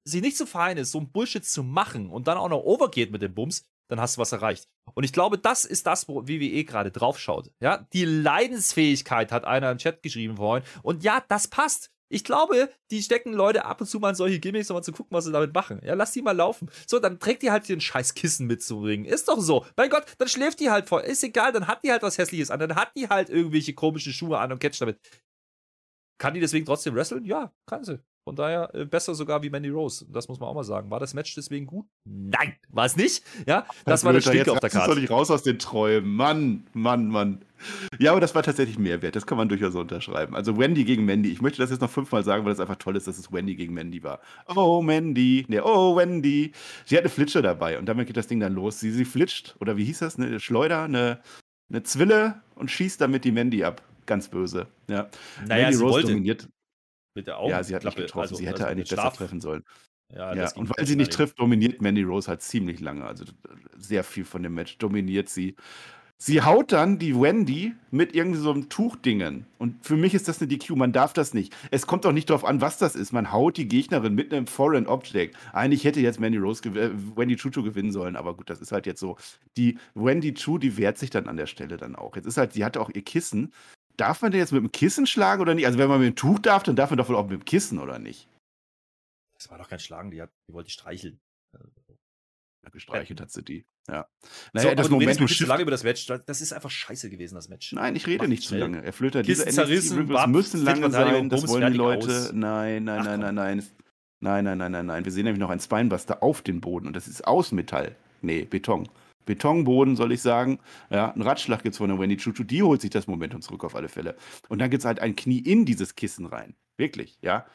sie nicht so fein ist, so ein Bullshit zu machen und dann auch noch overgeht mit dem Bums, dann hast du was erreicht. Und ich glaube, das ist das, wo WWE gerade draufschaut. Ja, die Leidensfähigkeit hat einer im Chat geschrieben vorhin. Und ja, das passt. Ich glaube, die stecken Leute ab und zu mal in solche Gimmicks, um mal zu gucken, was sie damit machen. Ja, lass die mal laufen. So, dann trägt die halt den scheiß Kissen mit zum Ring. Ist doch so. Mein Gott, dann schläft die halt voll. Ist egal, dann hat die halt was Hässliches an. Dann hat die halt irgendwelche komischen Schuhe an und catcht damit. Kann die deswegen trotzdem wresteln? Ja, kann sie. Von daher äh, besser sogar wie Mandy Rose. Das muss man auch mal sagen. War das Match deswegen gut? Nein, war es nicht. Ja, das war der Stinker auf der Karte. Jetzt nicht raus aus den Träumen. Mann, Mann, Mann. Ja, aber das war tatsächlich Mehrwert. Das kann man durchaus unterschreiben. Also Wendy gegen Mandy. Ich möchte das jetzt noch fünfmal sagen, weil es einfach toll ist, dass es Wendy gegen Mandy war. Oh, Mandy. Ne, oh, Wendy. Sie hat eine Flitsche dabei und damit geht das Ding dann los. Sie, sie flitscht, oder wie hieß das? Eine Schleuder, eine, eine Zwille und schießt damit die Mandy ab. Ganz böse. Ja. Naja, Mandy Rose wollte. dominiert. Mit der Augen. Ja, sie hat nicht getroffen. Also, sie hätte also eigentlich besser treffen sollen. Ja, ja. und weil sie nicht trifft, dominiert Mandy Rose halt ziemlich lange. Also sehr viel von dem Match dominiert sie. Sie haut dann die Wendy mit irgendwie so einem Tuchdingen. Und für mich ist das eine DQ. Man darf das nicht. Es kommt auch nicht darauf an, was das ist. Man haut die Gegnerin mit einem Foreign Object. Eigentlich hätte jetzt Mandy Rose, äh, Wendy Chuchu gewinnen sollen, aber gut, das ist halt jetzt so. Die Wendy Chu, die wehrt sich dann an der Stelle dann auch. Jetzt ist halt, sie hatte auch ihr Kissen darf man den jetzt mit dem Kissen schlagen oder nicht? Also wenn man mit dem Tuch darf, dann darf man doch wohl auch mit dem Kissen, oder nicht? Das war doch kein Schlagen, die, hat, die wollte streicheln. Ja, gestreichelt hat sie die. Ja. Naja, so, das du Momentum zu lange über das Match. Das ist einfach scheiße gewesen, das Match. Nein, ich rede Macht nicht zu lange. Er flötet diese zerrissen, müssen lange sein, das wollen die Leute. Aus. Nein, nein, Ach, nein, nein, nein. Nein, nein, nein, nein, nein. Wir sehen nämlich noch ein Spinebuster auf den Boden und das ist aus Metall. Nee, Beton. Betonboden, soll ich sagen. Ja, ein Ratschlag gibt es von der Wendy Chuchu, die holt sich das Momentum zurück auf alle Fälle. Und dann gibt es halt ein Knie in dieses Kissen rein. Wirklich, ja.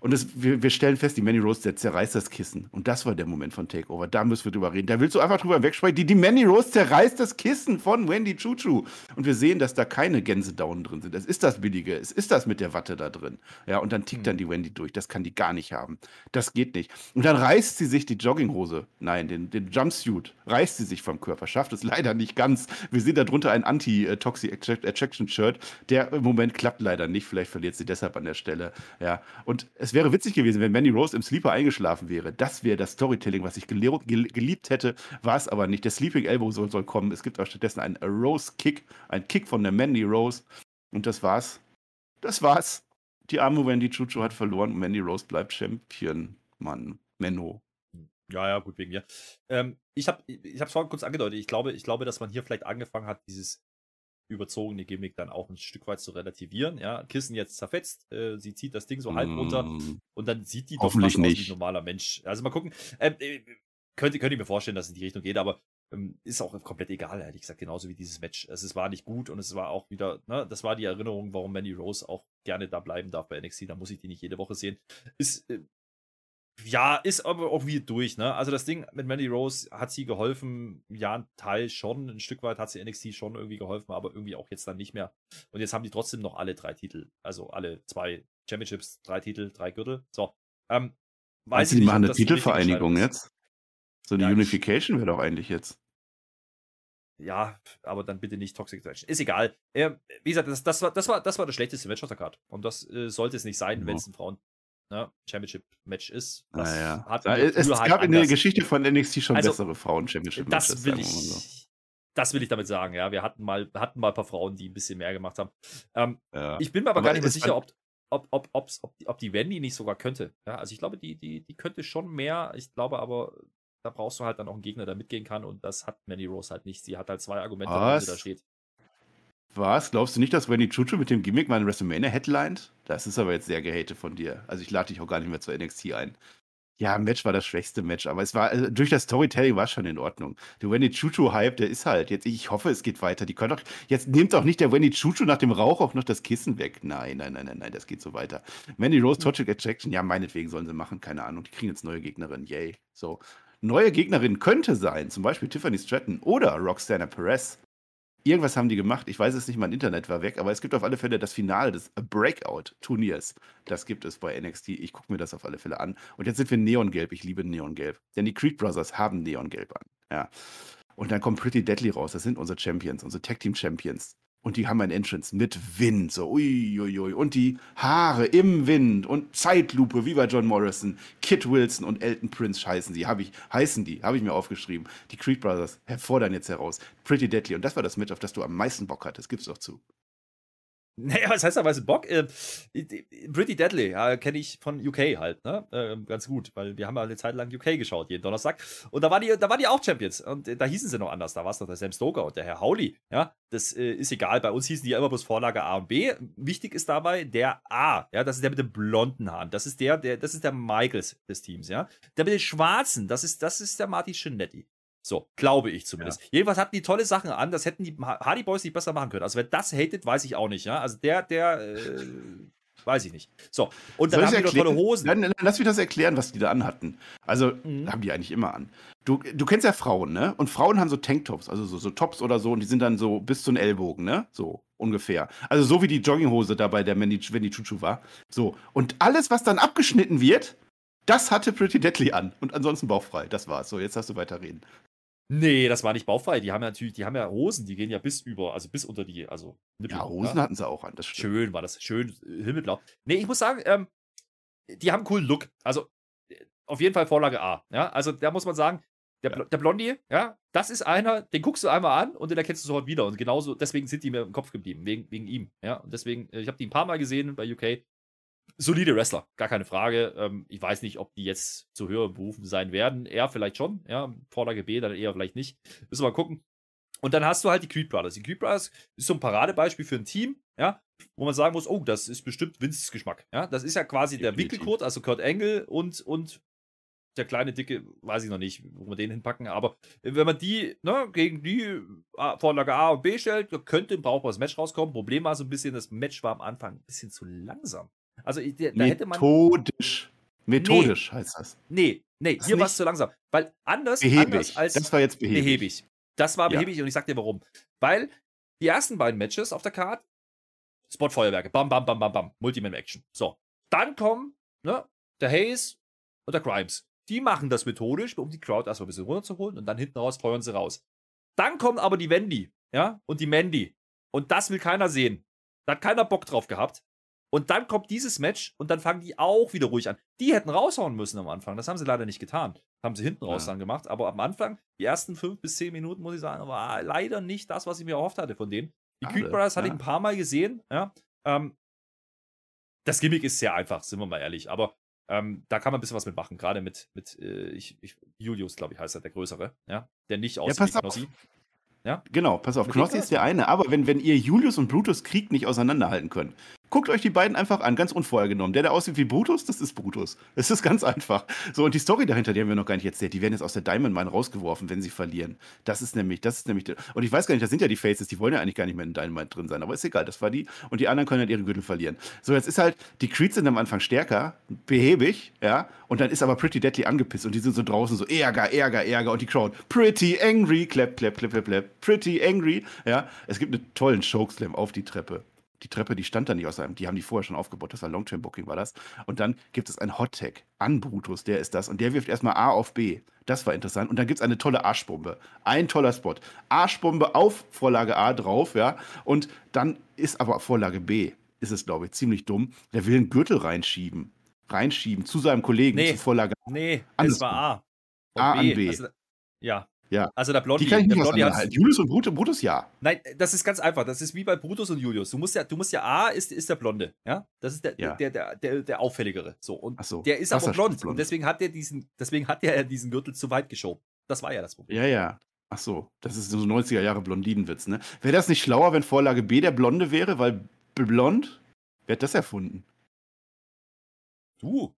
Und das, wir, wir, stellen fest, die Manny Rose, der zerreißt das Kissen. Und das war der Moment von Takeover. Da müssen wir drüber reden. Da willst du einfach drüber wegsprechen. Die, die Manny Rose zerreißt das Kissen von Wendy Chuchu. Und wir sehen, dass da keine Gänsedauen drin sind. Es ist das Billige. Es ist das mit der Watte da drin. Ja, und dann tickt mhm. dann die Wendy durch. Das kann die gar nicht haben. Das geht nicht. Und dann reißt sie sich die Jogginghose, nein, den, den Jumpsuit, reißt sie sich vom Körper. Schafft es leider nicht ganz. Wir sehen darunter ein Anti-Toxic Attraction Shirt. Der im Moment klappt leider nicht. Vielleicht verliert sie deshalb an der Stelle. Ja, und es wäre witzig gewesen, wenn Mandy Rose im Sleeper eingeschlafen wäre. Das wäre das Storytelling, was ich geliebt hätte, war es aber nicht. Der Sleeping Elbow soll, soll kommen. Es gibt auch stattdessen einen Rose Kick, ein Kick von der Mandy Rose. Und das war's. Das war's. Die arme Wendy Chuchu hat verloren und Mandy Rose bleibt Champion. Mann, Menno. Ja, ja, gut, wegen mir. Ähm, ich habe es vorhin kurz angedeutet. Ich glaube, ich glaube, dass man hier vielleicht angefangen hat, dieses überzogene Gimmick dann auch ein Stück weit zu relativieren. Ja, Kissen jetzt zerfetzt, äh, sie zieht das Ding so halb runter mm. und dann sieht die doch Hoffentlich nicht. aus wie ein normaler Mensch. Also mal gucken. Ähm, äh, könnte, könnte ich mir vorstellen, dass es in die Richtung geht, aber ähm, ist auch komplett egal, ehrlich gesagt, genauso wie dieses Match. Also, es war nicht gut und es war auch wieder, ne, das war die Erinnerung, warum Mandy Rose auch gerne da bleiben darf bei NXT. Da muss ich die nicht jede Woche sehen. Ist äh, ja, ist aber auch wie durch, ne? Also das Ding mit Mandy Rose hat sie geholfen, ja, ein Teil schon, ein Stück weit hat sie NXT schon irgendwie geholfen, aber irgendwie auch jetzt dann nicht mehr. Und jetzt haben die trotzdem noch alle drei Titel. Also alle zwei Championships, drei Titel, drei Gürtel. So. Ähm, weiß ich die machen eine Titelvereinigung jetzt? So eine ja, Unification wäre doch eigentlich jetzt. Ja, aber dann bitte nicht Toxic Attraction. Ist egal. Äh, wie gesagt, das, das, war, das, war, das war das schlechteste Match auf der Karte. Und das äh, sollte es nicht sein, ja. wenn es ein Frauen ne, Championship-Match ist. Das naja. hat da, es gab halt in der Geschichte von NXT schon also, bessere Frauen-Championship-Matches. Das will ich. Das will ich damit sagen, ja. Wir hatten mal, hatten mal ein paar Frauen, die ein bisschen mehr gemacht haben. Ähm, ja. Ich bin mir aber, aber gar nicht mehr sicher, ob, ob, ob, ob, ob die Wendy nicht sogar könnte. Ja, also ich glaube, die, die, die könnte schon mehr. Ich glaube aber, da brauchst du halt dann auch einen Gegner, der mitgehen kann und das hat Mandy Rose halt nicht. Sie hat halt zwei Argumente, warum sie da steht. Was? Glaubst du nicht, dass Wendy Chuchu mit dem Gimmick in WrestleMania headlined? Das ist aber jetzt sehr gehatet von dir. Also ich lade dich auch gar nicht mehr zur NXT ein. Ja, Match war das schwächste Match, aber es war, also durch das Storytelling war es schon in Ordnung. Der Wendy Chuchu-Hype, der ist halt, jetzt, ich hoffe, es geht weiter. Die können doch, jetzt nehmt doch nicht der Wendy Chuchu nach dem Rauch auch noch das Kissen weg. Nein, nein, nein, nein, nein, das geht so weiter. Wendy Rose, Toxic Attraction, ja, meinetwegen sollen sie machen, keine Ahnung. Die kriegen jetzt neue Gegnerinnen, yay. So. Neue Gegnerin könnte sein, zum Beispiel Tiffany Stratton oder Roxana Perez. Irgendwas haben die gemacht. Ich weiß es nicht, mein Internet war weg, aber es gibt auf alle Fälle das Finale des Breakout-Turniers. Das gibt es bei NXT. Ich gucke mir das auf alle Fälle an. Und jetzt sind wir Neongelb. Ich liebe Neongelb. Denn die Creed Brothers haben Neongelb an. Ja. Und dann kommt Pretty Deadly raus. Das sind unsere Champions, unsere Tag Team Champions. Und die haben ein Entrance mit Wind, so uiuiui. Ui. Und die Haare im Wind und Zeitlupe, wie bei John Morrison. Kit Wilson und Elton Prince heißen sie, habe ich, heißen die, habe ich mir aufgeschrieben. Die Creed Brothers fordern jetzt heraus. Pretty Deadly. Und das war das Match, auf das du am meisten Bock hattest. Gib's doch zu. Naja, was heißt da weißt Bock? Äh, Pretty Deadly, ja, kenne ich von UK halt, ne? Äh, ganz gut, weil wir haben ja eine Zeit lang UK geschaut, jeden Donnerstag. Und da waren die, da waren die auch Champions. Und äh, da hießen sie noch anders. Da war es noch der Sam Stoker und der Herr Howley. Ja, das äh, ist egal. Bei uns hießen die ja immer bloß Vorlage A und B. Wichtig ist dabei der A. Ja, das ist der mit den blonden Haaren. Das ist der, der, das ist der Michaels des Teams, ja. Der mit den schwarzen, das ist, das ist der Marty Schinetti. So, glaube ich zumindest. Ja. Jedenfalls hatten die tolle Sachen an, das hätten die Hardy Boys nicht besser machen können. Also, wer das hatet, weiß ich auch nicht, ja. Also, der, der, äh, weiß ich nicht. So, und dann Soll haben die noch tolle Hosen. Dann, lass mich das erklären, was die da anhatten. Also, mhm. haben die eigentlich immer an. Du, du kennst ja Frauen, ne? Und Frauen haben so Tanktops, also so, so Tops oder so, und die sind dann so bis zu den Ellbogen, ne? So ungefähr. Also, so wie die Jogginghose da bei der Mandy, Wendy Chuchu war. So. Und alles, was dann abgeschnitten wird, das hatte Pretty Deadly an. Und ansonsten bauchfrei. Das war's. So, jetzt hast du weiter reden. Nee, das war nicht bauchfrei. Die haben ja natürlich, die haben ja Hosen, die gehen ja bis über, also bis unter die, also Nippel. Ja, Hosen ja. hatten sie auch an, das stimmt. Schön war das, schön äh, himmelblau. Nee, ich muss sagen, ähm, die haben einen coolen Look. Also äh, auf jeden Fall Vorlage A. Ja, also da muss man sagen, der, ja. der Blondie, ja, das ist einer, den guckst du einmal an und den erkennst du sofort wieder. Und genauso, deswegen sind die mir im Kopf geblieben, wegen, wegen ihm. Ja, und deswegen, äh, ich habe die ein paar Mal gesehen bei UK solide Wrestler, gar keine Frage. Ähm, ich weiß nicht, ob die jetzt zu höheren Berufen sein werden. Er vielleicht schon, ja. Vorlage B dann eher vielleicht nicht. Müssen wir mal gucken. Und dann hast du halt die Creed Brothers. Die Creed Brothers ist so ein Paradebeispiel für ein Team, ja, wo man sagen muss, oh, das ist bestimmt Vinces Geschmack. Ja, das ist ja quasi Definitiv. der Wickelkurt, also Kurt Engel und, und der kleine Dicke, weiß ich noch nicht, wo wir den hinpacken, aber wenn man die ne, gegen die Vorlage A und B stellt, könnte ein brauchbares Match rauskommen. Problem war so ein bisschen, das Match war am Anfang ein bisschen zu langsam. Also der, da hätte man. Methodisch. Methodisch heißt das. Nee, nee, Das hier war es zu langsam. Weil anders, Behäbig. anders als das war jetzt behäbig. behäbig. Das war Ja. behäbig und ich sag dir warum. Weil die ersten beiden Matches auf der Card, Spotfeuerwerke, bam, bam, bam, bam, bam, Multiman-Action. So. Dann kommen ne, der Hayes und der Grimes. Die machen das methodisch, um die Crowd erstmal ein bisschen runterzuholen und dann hinten raus feuern sie raus. Dann kommt aber die Wendy, ja, und die Mandy. Und das will keiner sehen. Da hat keiner Bock drauf gehabt. Und dann kommt dieses Match und dann fangen die auch wieder ruhig an. Die hätten raushauen müssen am Anfang. Das haben sie leider nicht getan. Haben sie hinten raus Ja. dann gemacht. Aber am Anfang, die ersten fünf bis zehn Minuten, muss ich sagen, war leider nicht das, was ich mir erhofft hatte von denen. Die Creed Brothers hatte ich ja. ein paar Mal gesehen. Ja. Ähm, das Gimmick ist sehr einfach, sind wir mal ehrlich. Aber ähm, da kann man ein bisschen was mitmachen. Gerade mit, mit äh, ich, ich, Julius, glaube ich, heißt er, der Größere. Ja. Der nicht aussieht pass wie. Knossi. Genau, pass auf, Knossi ist der eine, aber wenn, wenn ihr Julius und Brutus Krieg nicht auseinanderhalten könnt, guckt euch die beiden einfach an, ganz unvorhergenommen. Der, der aussieht wie Brutus, das ist Brutus. Das ist ganz einfach. So, und die Story dahinter, die haben wir noch gar nicht erzählt. Die werden jetzt aus der Diamond Mine rausgeworfen, wenn sie verlieren. Das ist nämlich, das ist nämlich, und ich weiß gar nicht, das sind ja die Faces, die wollen ja eigentlich gar nicht mehr in Diamond Mine drin sein, aber ist egal, das war die. Und die anderen können halt ihre Gürtel verlieren. So, jetzt ist halt, die Creeds sind am Anfang stärker, behäbig, ja, und dann ist aber Pretty Deadly angepisst und die sind so draußen so Ärger, Ärger, Ärger und die Crowd, pretty angry, clap, clap, clap, clap, clap, pretty angry, ja. Es gibt einen tollen Chokeslam auf die Treppe. Die Treppe, die stand da nicht aus einem, die haben die vorher schon aufgebaut, das war Longterm Booking, war das. Und dann gibt es einen Hot Tag an Brutus, der ist das, und der wirft erstmal A auf B. Das war interessant. Und dann gibt es eine tolle Arschbombe. Ein toller Spot. Arschbombe auf Vorlage A drauf, ja. Und dann ist aber Vorlage B, ist es, glaube ich, ziemlich dumm. Der will einen Gürtel reinschieben. Reinschieben zu seinem Kollegen, Nee. zu Vorlage A. Nee, Andersrum. es war A. Und A an B. Also, ja. Ja. Also der Blondie, Die kann ich der nicht hat's- auseinanderhalten. Julius und Brutus, Brutus ja. Nein, das ist ganz einfach. Das ist wie bei Brutus und Julius. Du musst ja, du musst ja A ist, ist der Blonde, ja. Das ist der, Ja. der, der, der, der auffälligere. So und Ach so, der ist aber blond, blond. und deswegen hat er diesen, deswegen hat er diesen Gürtel zu weit geschoben. Das war ja das Problem. Ja, ja. Ach so, das ist so 90er Jahre Blondinenwitz, ne? Wäre das nicht schlauer, wenn Vorlage B der Blonde wäre, weil blond? Wer hat das erfunden? Du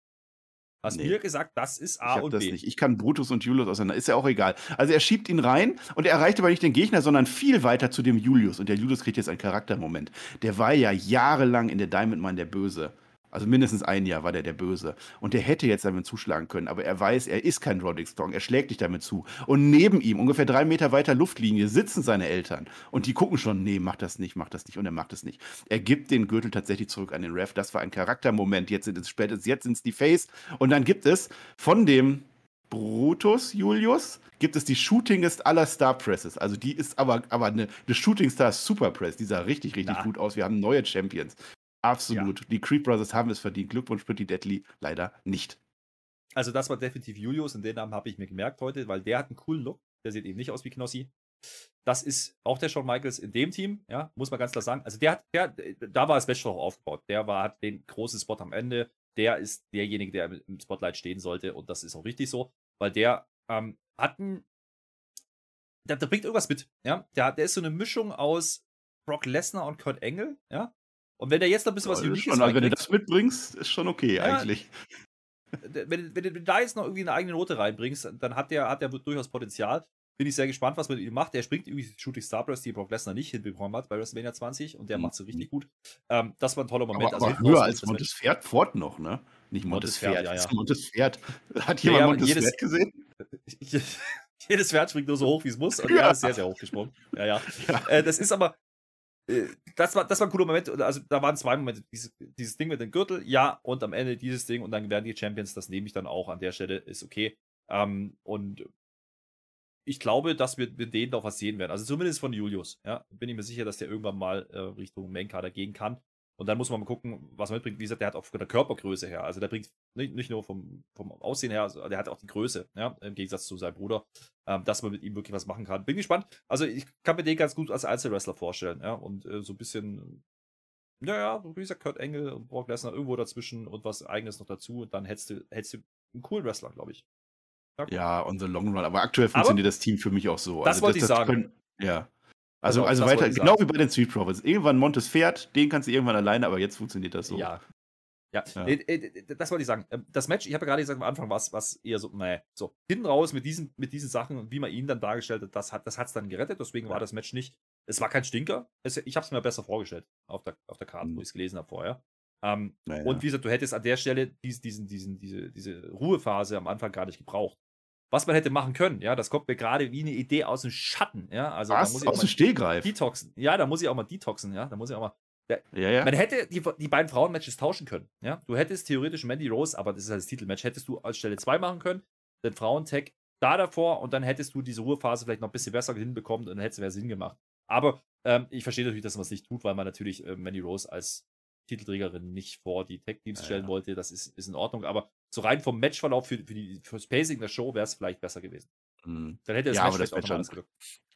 hast Nee. mir gesagt, das ist Ich A hab und das B. nicht. Ich kann Brutus und Julius auseinander. Ist ja auch egal. Also er schiebt ihn rein und er erreicht aber nicht den Gegner, sondern viel weiter zu dem Julius. Und der Julius kriegt jetzt einen Charaktermoment. Der war ja jahrelang in der Diamond Mine der Böse. Also mindestens ein Jahr war der der Böse. Und der hätte jetzt damit zuschlagen können. Aber er weiß, er ist kein Roderick Strong. Er schlägt nicht damit zu. Und neben ihm, ungefähr drei Meter weiter Luftlinie, sitzen seine Eltern. Und die gucken schon, nee, mach das nicht, mach das nicht. Und er macht es nicht. Er gibt den Gürtel tatsächlich zurück an den Ref. Das war ein Charaktermoment. Jetzt sind es spätestens, jetzt sind es die Face. Und dann gibt es von dem Brutus Julius gibt es die shootingest aller Star Presses. Also die ist aber, aber eine, eine Shooting Star Super Press. Die sah richtig, richtig Ja. gut aus. Wir haben neue Champions. Absolut. Die Creed Brothers haben es verdient. Glückwunsch, Pretty Deadly. Leider nicht. Also das war definitiv Julius und den Namen habe ich mir gemerkt heute, weil der hat einen coolen Look. Der sieht eben nicht aus wie Knossi. Das ist auch der Shawn Michaels in dem Team, ja, muss man ganz klar sagen. Also der hat, der, da war das Match doch aufgebaut. Der war, hat den großen Spot am Ende. Der ist derjenige, der im Spotlight stehen sollte und das ist auch richtig so, weil der ähm, hat einen, der, der bringt irgendwas mit, ja. Der, der ist so eine Mischung aus Brock Lesnar und Kurt Angle, ja. Und wenn der jetzt noch ein bisschen was Ja, Uniques schon, also wenn du das mitbringst, ist schon okay Ja. eigentlich. wenn, wenn, du da jetzt noch irgendwie eine eigene Note reinbringst, dann hat der, hat der durchaus Potenzial. Bin ich sehr gespannt, was man mit ihm macht. Der springt irgendwie Shooting Star Press, die Brock Lesnar nicht hinbekommen hat bei WrestleMania 20 und der Mhm. macht sie richtig gut. Ähm, das war ein toller Moment. Aber, aber hinten höher als das Match- Montespferd Ford noch, ne? Nicht Montespferd, Montespferd. ja, ja. [laughs] ist Montespferd. Hat jemand ja, Montespferd jedes- gesehen? [laughs] Jedes Pferd springt nur so hoch, wie es muss. Und Ja. er ist sehr, sehr hoch gesprungen. Ja, ja. [laughs] Ja. Äh, das ist aber. Äh, Das war, das war ein cooler Moment. Also, da waren zwei Momente. Dieses, dieses Ding mit dem Gürtel, ja. Und am Ende dieses Ding. Und dann werden die Champions. Das nehme ich dann auch an der Stelle. Ist okay. Ähm, und ich glaube, dass wir mit denen auch was sehen werden. Also, zumindest von Julius. Ja. Bin ich mir sicher, dass der irgendwann mal äh, Richtung Main-Kader gehen kann. Und dann muss man mal gucken, was er mitbringt. Wie gesagt, der hat auch von der Körpergröße her. Also, der bringt nicht, nicht nur vom, vom Aussehen her, also der hat auch die Größe. Ja. Im Gegensatz zu seinem Bruder ähm, dass man mit ihm wirklich was machen kann. Bin gespannt. Also ich kann mir den ganz gut als Einzelwrestler vorstellen, ja, und äh, so ein bisschen, naja, wie gesagt, Kurt Engel und Brock Lesnar irgendwo dazwischen und was eigenes noch dazu und dann hättest du, hättest du einen coolen Wrestler, glaube ich. Ja, on the long run. Aber aktuell funktioniert das Team für mich auch so. Das wollte ich sagen. können- ja. Also, auf, also weiter, genau wie bei den Street Profits. Irgendwann Montes Pferd, den kannst du irgendwann alleine, aber jetzt funktioniert das so. Ja. Ja, Ja. Äh, äh, das wollte ich sagen. Ähm, Das Match, ich habe ja gerade gesagt, am Anfang war es eher so, nee, so, hinten raus mit diesen, mit diesen Sachen wie man ihn dann dargestellt hat, das hat es das dann gerettet, deswegen war das Match nicht, es war kein Stinker, es, ich habe es mir besser vorgestellt auf der, auf der Karte, Mhm. wo ich es gelesen habe vorher. Ähm, naja. Und wie gesagt, du hättest an der Stelle dies, diesen, diesen, diese, diese Ruhephase am Anfang gar nicht gebraucht. Was man hätte machen können, ja, das kommt mir gerade wie eine Idee aus dem Schatten, ja. Also Was? da muss ich aus dem Stehgreif? Detoxen. Ja, da muss ich auch mal detoxen, ja. Da muss ich auch mal. Ja, ja, ja. Man hätte die, die beiden Frauenmatches tauschen können, ja. Du hättest theoretisch Mandy Rose, aber das ist halt das Titelmatch, hättest du als Stelle 2 machen können, den Frauentag da davor und dann hättest du diese Ruhephase vielleicht noch ein bisschen besser hinbekommen und dann hätte es mehr Sinn gemacht. Aber ähm, ich verstehe natürlich, dass man es nicht tut, weil man natürlich äh, Mandy Rose als Titelträgerin nicht vor die Tech-Teams stellen wollte. Das ist, ist in Ordnung. Aber so rein vom Matchverlauf für, für, die, für das Pacing der Show wäre es vielleicht besser gewesen. Mhm. Dann hätte das ja, Match, das Match an,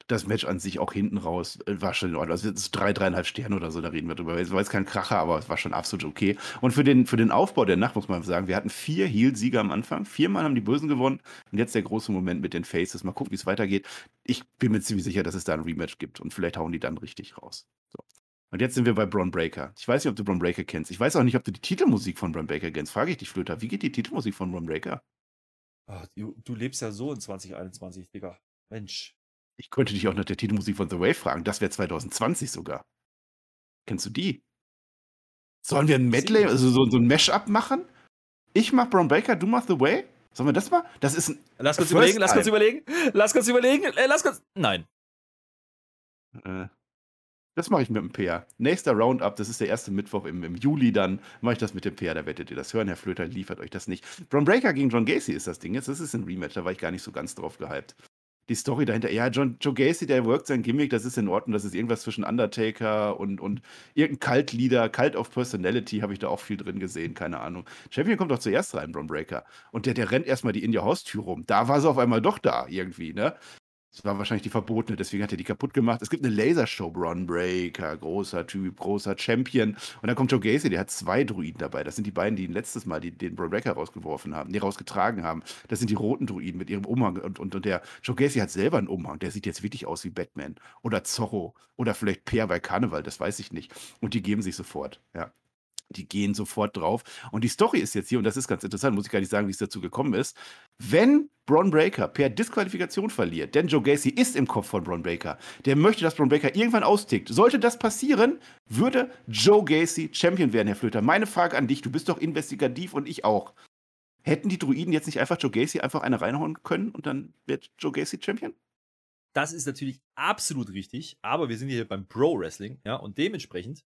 das Match an sich auch hinten raus äh, war schon in Ordnung. Also jetzt drei, dreieinhalb Sterne oder so, da reden wir drüber. Es war jetzt kein Kracher, aber es war schon absolut okay. Und für den, für den Aufbau der Nacht muss man sagen, wir hatten vier Heel-Sieger am Anfang. Viermal haben die Bösen gewonnen. Und jetzt der große Moment mit den Faces. Mal gucken, wie es weitergeht. Ich bin mir ziemlich sicher, dass es da ein Rematch gibt. Und vielleicht hauen die dann richtig raus. So. Und jetzt sind wir bei Braun Breaker. Ich weiß nicht, ob du Braun Breaker kennst. Ich weiß auch nicht, ob du die Titelmusik von Braun Breaker kennst. Frage ich dich, Flöter. Wie geht die Titelmusik von Braun Breaker? Ach, du, du, lebst ja so in 2021, Digga. Mensch. Ich könnte dich auch nach der Titelmusik von The Wave fragen. Das wäre 2020 sogar. Kennst du die? Sollen wir ein Medley, also so, so ein Mash-up machen? Ich mach Braun Breaker, du machst The Way? Sollen wir das mal? Das ist ein. Lass kurz überlegen, lass kurz überlegen. Lass kurz überlegen. Äh, lass kurz. Nein. Äh, das mache ich mit dem PR. Nächster Roundup, das ist der erste Mittwoch im, im Juli, dann mache ich das mit dem PR, da werdet ihr das hören. Herr Flöter liefert euch das nicht. Braun Breaker gegen John Gacy ist das Ding jetzt. Das ist ein Rematch, da war ich gar nicht so ganz drauf gehypt. Die Story dahinter, ja, John, Joe Gacy, der workt sein Gimmick, das ist in Ordnung, das ist irgendwas zwischen Undertaker und, und irgendein Cult-Leader, Cult of Personality, habe ich da auch viel drin gesehen, keine Ahnung. Champion kommt doch zuerst rein, Braun Breaker. Und der, der rennt erstmal die in die Haustür rum. Da war sie auf einmal doch da, irgendwie, ne? Das war wahrscheinlich die verbotene, deswegen hat er die kaputt gemacht. Es gibt eine Lasershow, Bron Breaker, großer Typ, großer Champion. Und dann kommt Joe Gacy, der hat zwei Druiden dabei. Das sind die beiden, die letztes Mal die, den Bron Breaker rausgeworfen haben, die rausgetragen haben. Das sind die roten Druiden mit ihrem Umhang. Und, und, und der Joe Gacy hat selber einen Umhang. Der sieht jetzt wirklich aus wie Batman. Oder Zorro. Oder vielleicht Peer bei Karneval, das weiß ich nicht. Und die geben sich sofort. Ja die gehen sofort drauf. Und die Story ist jetzt hier, und das ist ganz interessant, muss ich gar nicht sagen, wie es dazu gekommen ist. Wenn Braun Breaker per Disqualifikation verliert, denn Joe Gacy ist im Kopf von Braun Breaker, der möchte, dass Braun Breaker irgendwann austickt. Sollte das passieren, würde Joe Gacy Champion werden, Herr Flöter. Meine Frage an dich, du bist doch investigativ und ich auch. Hätten die Druiden jetzt nicht einfach Joe Gacy einfach eine reinhauen können und dann wird Joe Gacy Champion? Das ist natürlich absolut richtig, aber wir sind hier beim Pro Wrestling, ja, und dementsprechend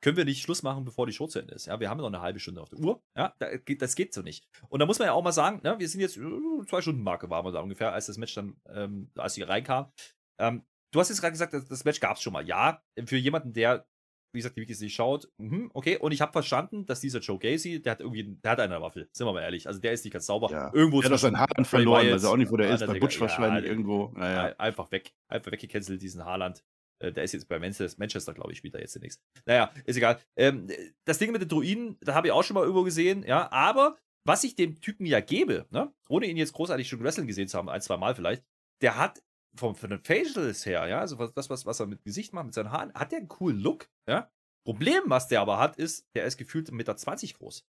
können wir nicht Schluss machen, bevor die Show zu Ende ist. Ja, wir haben noch eine halbe Stunde auf der Uhr. Ja, das geht so nicht. Und da muss man ja auch mal sagen, ne, wir sind jetzt äh, zwei Stunden Marke waren wir da ungefähr, als das Match dann, ähm, als sie reinkam. Ähm, du hast jetzt gerade gesagt, das Match gab es schon mal. Ja, für jemanden, der, wie gesagt, die Wikis nicht schaut, mh, okay. Und ich habe verstanden, dass dieser Joe Gacy, der hat irgendwie, der hat eine Waffel. Sind wir mal ehrlich. Also der ist nicht ganz sauber. Ja. Irgendwo der hat seinen Haarland verloren, weiß auch nicht, wo der ist. Bei Butch wahrscheinlich ja, irgendwo. Naja. Einfach weg. Einfach weggecancelt, diesen Haarland. Äh, der ist jetzt bei Manchester, glaube ich, spielt er jetzt demnächst. Naja, ist egal. Ähm, das Ding mit den Druiden, da habe ich auch schon mal irgendwo gesehen, ja, aber was ich dem Typen ja gebe, ne, ohne ihn jetzt großartig schon wrestling gesehen zu haben, ein, zwei Mal vielleicht, der hat vom, von den Facials her, ja, also das, was, was er mit Gesicht macht, mit seinen Haaren, hat der einen coolen Look, ja. Problem, was der aber hat, ist, der ist gefühlt 1,20 Meter groß.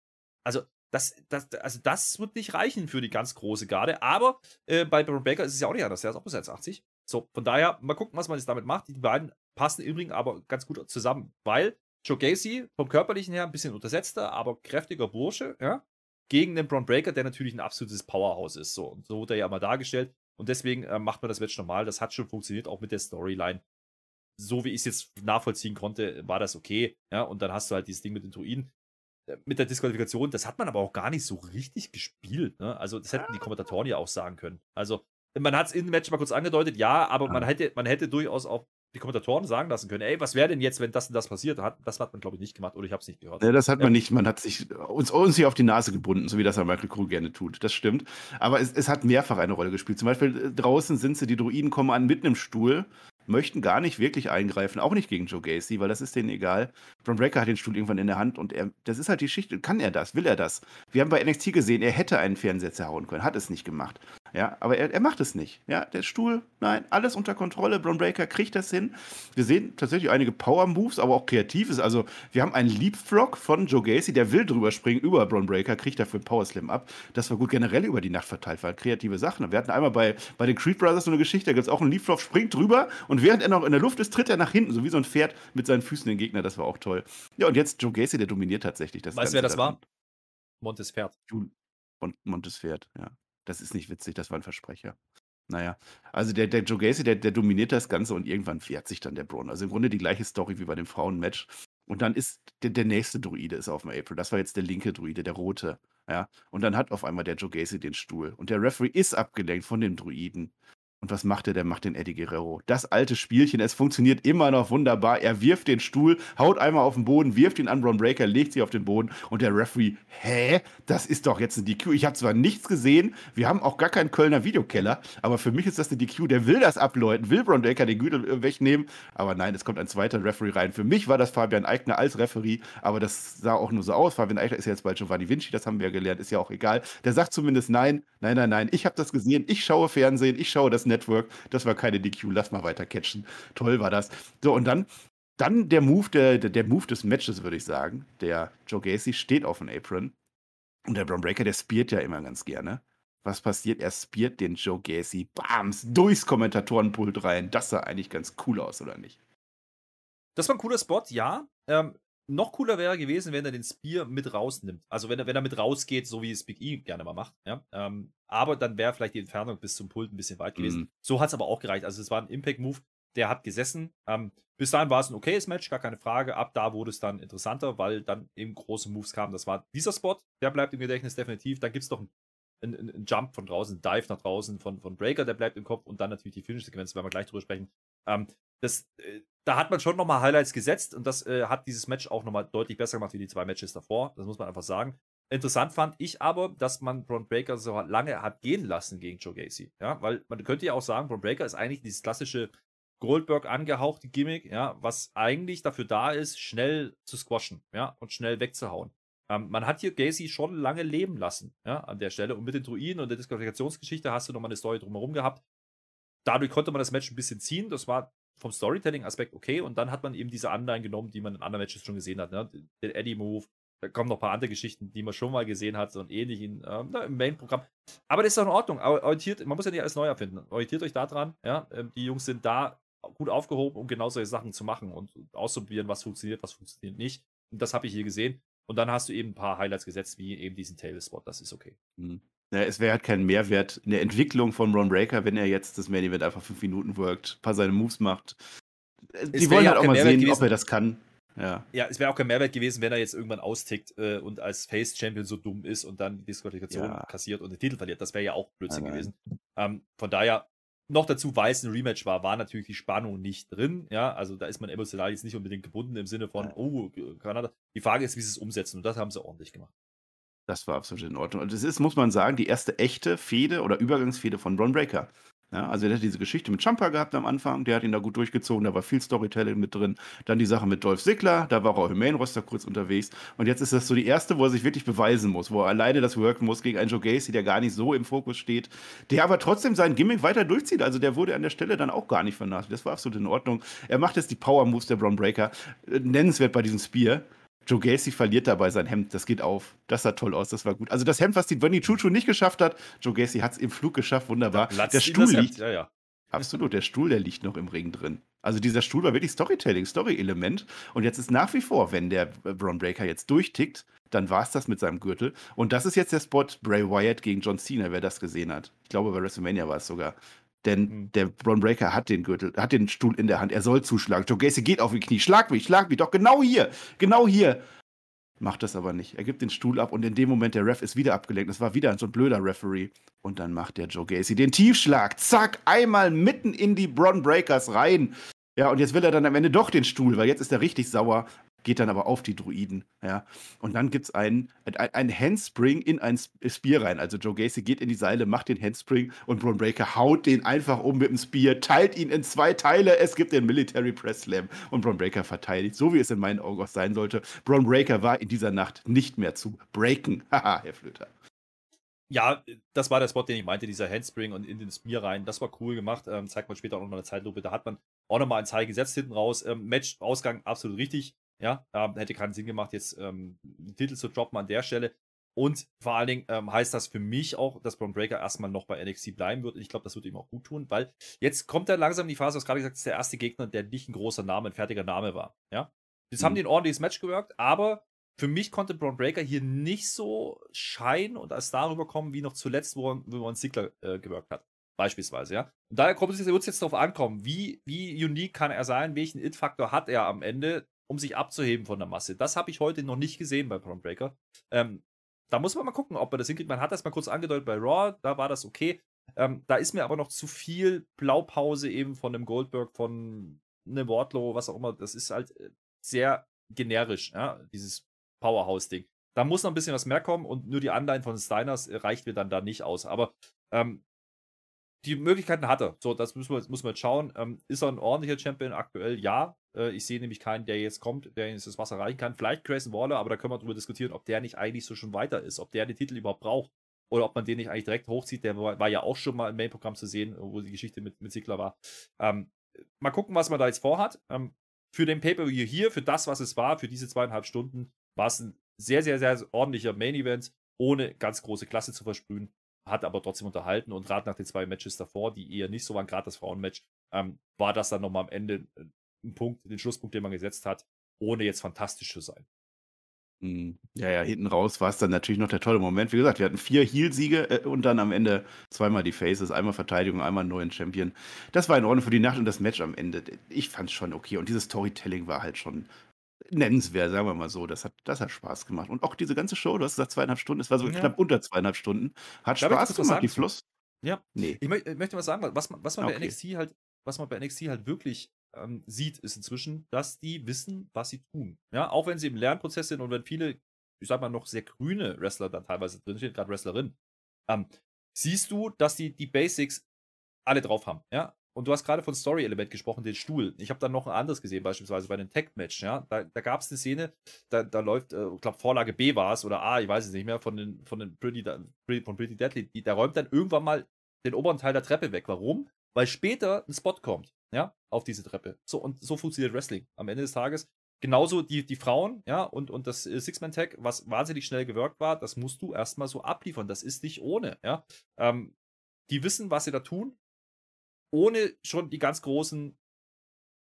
Also, das, das, also das wird nicht reichen für die ganz große Garde, aber äh, bei Baron Baker ist es ja auch nicht anders, der ist auch bis 1,80. So, von daher, mal gucken, was man jetzt damit macht. Die beiden passen im Übrigen aber ganz gut zusammen, weil Joe Gacy vom körperlichen her ein bisschen untersetzter, aber kräftiger Bursche, ja, gegen den Braun Breaker, der natürlich ein absolutes Powerhouse ist. So, und so wurde er ja mal dargestellt. Und deswegen äh, macht man das Match normal. Das hat schon funktioniert, auch mit der Storyline. So wie ich es jetzt nachvollziehen konnte, war das okay. Ja, und dann hast du halt dieses Ding mit den Druiden. Äh, mit der Disqualifikation, das hat man aber auch gar nicht so richtig gespielt. Ne? Also, das hätten die Kommentatoren ja auch sagen können. Also, man hat es im Match mal kurz angedeutet, ja, aber ja. Man, hätte, man hätte durchaus auch die Kommentatoren sagen lassen können, ey, was wäre denn jetzt, wenn das und das passiert? Das hat man, glaube ich, nicht gemacht oder ich habe es nicht gehört. Ja, das hat man nicht. Man hat sich uns, uns hier auf die Nase gebunden, so wie das Michael Crew gerne tut. Das stimmt. Aber es, es hat mehrfach eine Rolle gespielt. Zum Beispiel äh, draußen sind sie, die Druiden kommen an mitten im Stuhl möchten gar nicht wirklich eingreifen, auch nicht gegen Joe Gacy, weil das ist denen egal. Braun Breaker hat den Stuhl irgendwann in der Hand und er, das ist halt die Geschichte. Kann er das? Will er das? Wir haben bei NXT gesehen, er hätte einen Fernseher zerhauen können, hat es nicht gemacht. Ja, aber er, er macht es nicht. Ja, der Stuhl, nein, alles unter Kontrolle. Braun Breaker kriegt das hin. Wir sehen tatsächlich einige Power Moves, aber auch Kreatives. Also, wir haben einen Leapfrog von Joe Gacy, der will drüber springen über Braun Breaker, kriegt dafür einen Power Slam ab. Das war gut generell über die Nacht verteilt, war kreative Sachen. Wir hatten einmal bei, bei den Creed Brothers so eine Geschichte, da gibt es auch einen Leapfrog, springt drüber und während er noch in der Luft ist, tritt er nach hinten, so wie so ein Pferd mit seinen Füßen den Gegner. Das war auch toll. Toll. Ja, und jetzt Joe Gacy, der dominiert tatsächlich das Weißt du, wer das war? Montes Pferd. Montes Pferd, ja. Das ist nicht witzig, das war ein Versprecher. Naja, also der, der Joe Gacy, der, der dominiert das Ganze und irgendwann fährt sich dann der Braun. Also im Grunde die gleiche Story wie bei dem Frauenmatch. Und dann ist der, der nächste Druide ist auf dem April. Das war jetzt der linke Druide, der rote. Ja. Und dann hat auf einmal der Joe Gacy den Stuhl. Und der Referee ist abgelenkt von dem Druiden. Und was macht er? Der macht den Eddie Guerrero. Das alte Spielchen, es funktioniert immer noch wunderbar. Er wirft den Stuhl, haut einmal auf den Boden, wirft ihn an Braun Breaker, legt sich auf den Boden und der Referee, hä? Das ist doch jetzt ein DQ. Ich habe zwar nichts gesehen, wir haben auch gar keinen Kölner Videokeller, aber für mich ist das eine DQ. Der will das abläuten, will Braun Breaker den Gürtel äh, wegnehmen, aber nein, es kommt ein zweiter Referee rein. Für mich war das Fabian Eigner als Referee, aber das sah auch nur so aus. Fabian Eigner ist ja jetzt bald Giovanni Vinci, das haben wir ja gelernt, ist ja auch egal. Der sagt zumindest nein, nein, nein, nein. Ich habe das gesehen, ich schaue Fernsehen, ich schaue das Network. Das war keine DQ, lass mal weiter catchen. Toll war das. So, und dann, dann der Move, der, der, Move des Matches, würde ich sagen. Der Joe Gacy steht auf dem Apron. Und der Braun Breaker, der spiert ja immer ganz gerne. Was passiert? Er spiert den Joe Gacy, bams, durchs Kommentatorenpult rein. Das sah eigentlich ganz cool aus, oder nicht? Das war ein cooler Spot, ja. Ähm, noch cooler wäre gewesen, wenn er den Spear mit rausnimmt. Also wenn er, wenn er mit rausgeht, so wie es Big E gerne mal macht. Ja? Ähm, aber dann wäre vielleicht die Entfernung bis zum Pult ein bisschen weit gewesen. Mhm. So hat es aber auch gereicht. Also es war ein Impact-Move, der hat gesessen. Ähm, bis dahin war es ein okayes Match, gar keine Frage. Ab da wurde es dann interessanter, weil dann eben große Moves kamen. Das war dieser Spot, der bleibt im Gedächtnis definitiv. Dann gibt es noch einen, einen, einen, Jump von draußen, einen Dive nach draußen von, von Breaker, der bleibt im Kopf und dann natürlich die Finish-Sequenz, werden wir gleich drüber sprechen. Ähm, das, äh, da hat man schon nochmal Highlights gesetzt und das äh, hat dieses Match auch nochmal deutlich besser gemacht wie die zwei Matches davor. Das muss man einfach sagen. Interessant fand ich aber, dass man Braun Breaker so lange hat gehen lassen gegen Joe Gacy. Ja, weil man könnte ja auch sagen, Braun Breaker ist eigentlich dieses klassische Goldberg angehauchte Gimmick, ja, was eigentlich dafür da ist, schnell zu squashen, ja, und schnell wegzuhauen. Ähm, man hat hier Gacy schon lange leben lassen, ja, an der Stelle. Und mit den Druiden und der Disqualifikationsgeschichte hast du nochmal eine Story drumherum gehabt. Dadurch konnte man das Match ein bisschen ziehen. Das war vom Storytelling-Aspekt okay. Und dann hat man eben diese Anleihen genommen, die man in anderen Matches schon gesehen hat. Ne? Den Eddie-Move, da kommen noch ein paar andere Geschichten, die man schon mal gesehen hat, ein ähnlichen äh, im Main-Programm. Aber das ist doch in Ordnung. Orientiert, man muss ja nicht alles neu erfinden. Orientiert euch da dran. Ja? Ähm, die Jungs sind da gut aufgehoben, um genau solche Sachen zu machen und auszuprobieren, was funktioniert, was funktioniert nicht. Und das habe ich hier gesehen. Und dann hast du eben ein paar Highlights gesetzt, wie eben diesen Tail-Spot. Das ist okay. Mhm. Ja, es wäre halt kein Mehrwert in der Entwicklung von Ron Breaker, wenn er jetzt das Main Event einfach fünf Minuten workt, ein paar seine Moves macht. Die wollen halt auch mal sehen, gewesen. ob er das kann. Ja, ja es wäre auch kein Mehrwert gewesen, wenn er jetzt irgendwann austickt äh, und als Face-Champion so dumm ist und dann die Disqualifikation ja. kassiert und den Titel verliert. Das wäre ja auch Blödsinn nein, gewesen. Ähm, von daher, noch dazu, weil es ein Rematch war, war natürlich die Spannung nicht drin. Ja, also da ist man emotional jetzt nicht unbedingt gebunden im Sinne von, ja. oh, Kanada. Die Frage ist, wie sie es umsetzen und das haben sie ordentlich gemacht. Das war absolut in Ordnung. Und es ist, muss man sagen, die erste echte Fehde oder Übergangsfehde von Ron Breaker. Ja, also er hat diese Geschichte mit Champa gehabt am Anfang, der hat ihn da gut durchgezogen, da war viel Storytelling mit drin. Dann die Sache mit Dolph Ziggler, da war auch im Main-Roster kurz unterwegs. Und jetzt ist das so die erste, wo er sich wirklich beweisen muss, wo er alleine das worken muss gegen einen Joe Gacy, der gar nicht so im Fokus steht, der aber trotzdem sein Gimmick weiter durchzieht. Also der wurde an der Stelle dann auch gar nicht vernachlässigt. Das war absolut in Ordnung. Er macht jetzt die Power-Moves der Braun Breaker. Äh, nennenswert bei diesem Spear. Joe Gacy verliert dabei sein Hemd. Das geht auf. Das sah toll aus. Das war gut. Also das Hemd, was die Bunny Chuchu nicht geschafft hat, Joe Gacy hat es im Flug geschafft. Wunderbar. Der Stuhl liegt. Ja, ja. Absolut. Der Stuhl, der liegt noch im Ring drin. Also dieser Stuhl war wirklich Storytelling, Story-Element. Und jetzt ist nach wie vor, wenn der Braun Breaker jetzt durchtickt, dann war es das mit seinem Gürtel. Und das ist jetzt der Spot Bray Wyatt gegen John Cena, wer das gesehen hat. Ich glaube, bei WrestleMania war es sogar. Denn mhm. der Braun Breaker hat den Gürtel, hat den Stuhl in der Hand. Er soll zuschlagen. Joe Gacy geht auf die Knie. Schlag mich, schlag mich. Doch genau hier. Genau hier. Macht das aber nicht. Er gibt den Stuhl ab und in dem Moment der Ref ist wieder abgelenkt. Das war wieder so ein blöder Referee. Und dann macht der Joe Gacy den Tiefschlag. Zack, einmal mitten in die Braun Breakers rein. Ja, und jetzt will er dann am Ende doch den Stuhl, weil jetzt ist er richtig sauer geht dann aber auf die Druiden. Ja. Und dann gibt es einen, ein Handspring in ein Spear rein. Also Joe Gacy geht in die Seile, macht den Handspring und Braun Breaker haut den einfach um mit dem Spear, teilt ihn in zwei Teile. Es gibt den Military Press Slam und Braun Breaker verteidigt, so wie es in meinen Augen auch sein sollte. Braun Breaker war in dieser Nacht nicht mehr zu breaken. [laughs] Haha, Herr Flöter. Ja, das war der Spot, den ich meinte, dieser Handspring und in den Spear rein. Das war cool gemacht. Ähm, zeigt man später auch nochmal eine Zeitlupe. Da hat man auch nochmal ein Zeichen gesetzt hinten raus. Ähm, Match, Ausgang absolut richtig. Ja, ähm, hätte keinen Sinn gemacht, jetzt ähm, den Titel zu droppen an der Stelle. Und vor allen Dingen ähm, heißt das für mich auch, dass Braun Breaker erstmal noch bei NXT bleiben wird. Und ich glaube, das wird ihm auch gut tun, weil jetzt kommt er langsam in die Phase, du hast gerade gesagt, ist der erste Gegner, der nicht ein großer Name, ein fertiger Name war. Ja, Jetzt mhm. haben die ein ordentliches Match gewirkt, aber für mich konnte Braun Breaker hier nicht so scheinen und als darüber kommen, wie noch zuletzt, wo, wo man Ziggler äh, gewirkt hat. Beispielsweise, ja. Und daher wird es jetzt darauf ankommen, wie, wie unique kann er sein, welchen It-Faktor hat er am Ende, um sich abzuheben von der Masse. Das habe ich heute noch nicht gesehen bei Braun. Ähm, da muss man mal gucken, ob er das hinkriegt. Man hat das mal kurz angedeutet bei Raw, da war das okay. Ähm, da ist mir aber noch zu viel Blaupause eben von einem Goldberg, von einem Wardlow, was auch immer. Das ist halt äh, sehr generisch, ja, dieses Powerhouse-Ding. Da muss noch ein bisschen was mehr kommen und nur die Anleihen von Steiners reicht mir dann da nicht aus. Aber ähm, die Möglichkeiten hat er. So, das muss man jetzt schauen. Ähm, ist er ein ordentlicher Champion aktuell? Ja. Äh, ich sehe nämlich keinen, der jetzt kommt, der ins Wasser reichen kann. Vielleicht Grayson Waller, aber da können wir darüber diskutieren, ob der nicht eigentlich so schon weiter ist, ob der den Titel überhaupt braucht oder ob man den nicht eigentlich direkt hochzieht. Der war, war ja auch schon mal im Main-Programm zu sehen, wo die Geschichte mit, mit Ziggler war. Ähm, mal gucken, was man da jetzt vorhat. Ähm, für den Pay-Per-View hier, für das, was es war, für diese zweieinhalb Stunden, war es ein sehr, sehr, sehr ordentlicher Main-Event, ohne ganz große Klasse zu versprühen. Hat aber trotzdem unterhalten und gerade nach den zwei Matches davor, die eher nicht so waren, gerade das Frauenmatch, ähm, war das dann nochmal am Ende äh, ein Punkt, den Schlusspunkt, den man gesetzt hat, ohne jetzt fantastisch zu sein. Mhm. Ja, ja, hinten raus war es dann natürlich noch der tolle Moment. Wie gesagt, wir hatten vier Heal-Siege äh, und dann am Ende zweimal die Faces, einmal Verteidigung, einmal einen neuen Champion. Das war in Ordnung für die Nacht und das Match am Ende. Ich fand es schon okay und dieses Storytelling war halt schon nennenswert, sagen wir mal so. Das hat, das hat Spaß gemacht. Und auch diese ganze Show, du hast gesagt, zweieinhalb Stunden, es war so ja. knapp unter zweieinhalb Stunden, hat Darf Spaß gemacht, die Fluss. Ja, nee. ich, ich möchte mal sagen, was, was man okay. bei NXT halt, was man bei NXT halt wirklich ähm, sieht, ist inzwischen, dass die wissen, was sie tun. Ja, auch wenn sie im Lernprozess sind und wenn viele, ich sag mal, noch sehr grüne Wrestler da teilweise drinstehen, gerade Wrestlerinnen, ähm, siehst du, dass die die Basics alle drauf haben. Ja, und du hast gerade von Story-Element gesprochen, den Stuhl. Ich habe dann noch ein anderes gesehen, beispielsweise bei einem Tech-Match. Ja? Da, da gab es eine Szene, da, da läuft, äh, ich glaube, Vorlage B war es oder A, ich weiß es nicht mehr, von den, von den Pretty, von Pretty Deadly. Die, der räumt dann irgendwann mal den oberen Teil der Treppe weg. Warum? Weil später ein Spot kommt, ja, auf diese Treppe. So, und so funktioniert Wrestling. Am Ende des Tages. Genauso die, die Frauen, ja, und, und das äh, Six-Man-Tag, was wahnsinnig schnell gewirkt war, das musst du erstmal so abliefern. Das ist nicht ohne, ja. Ähm, die wissen, was sie da tun, ohne schon die ganz großen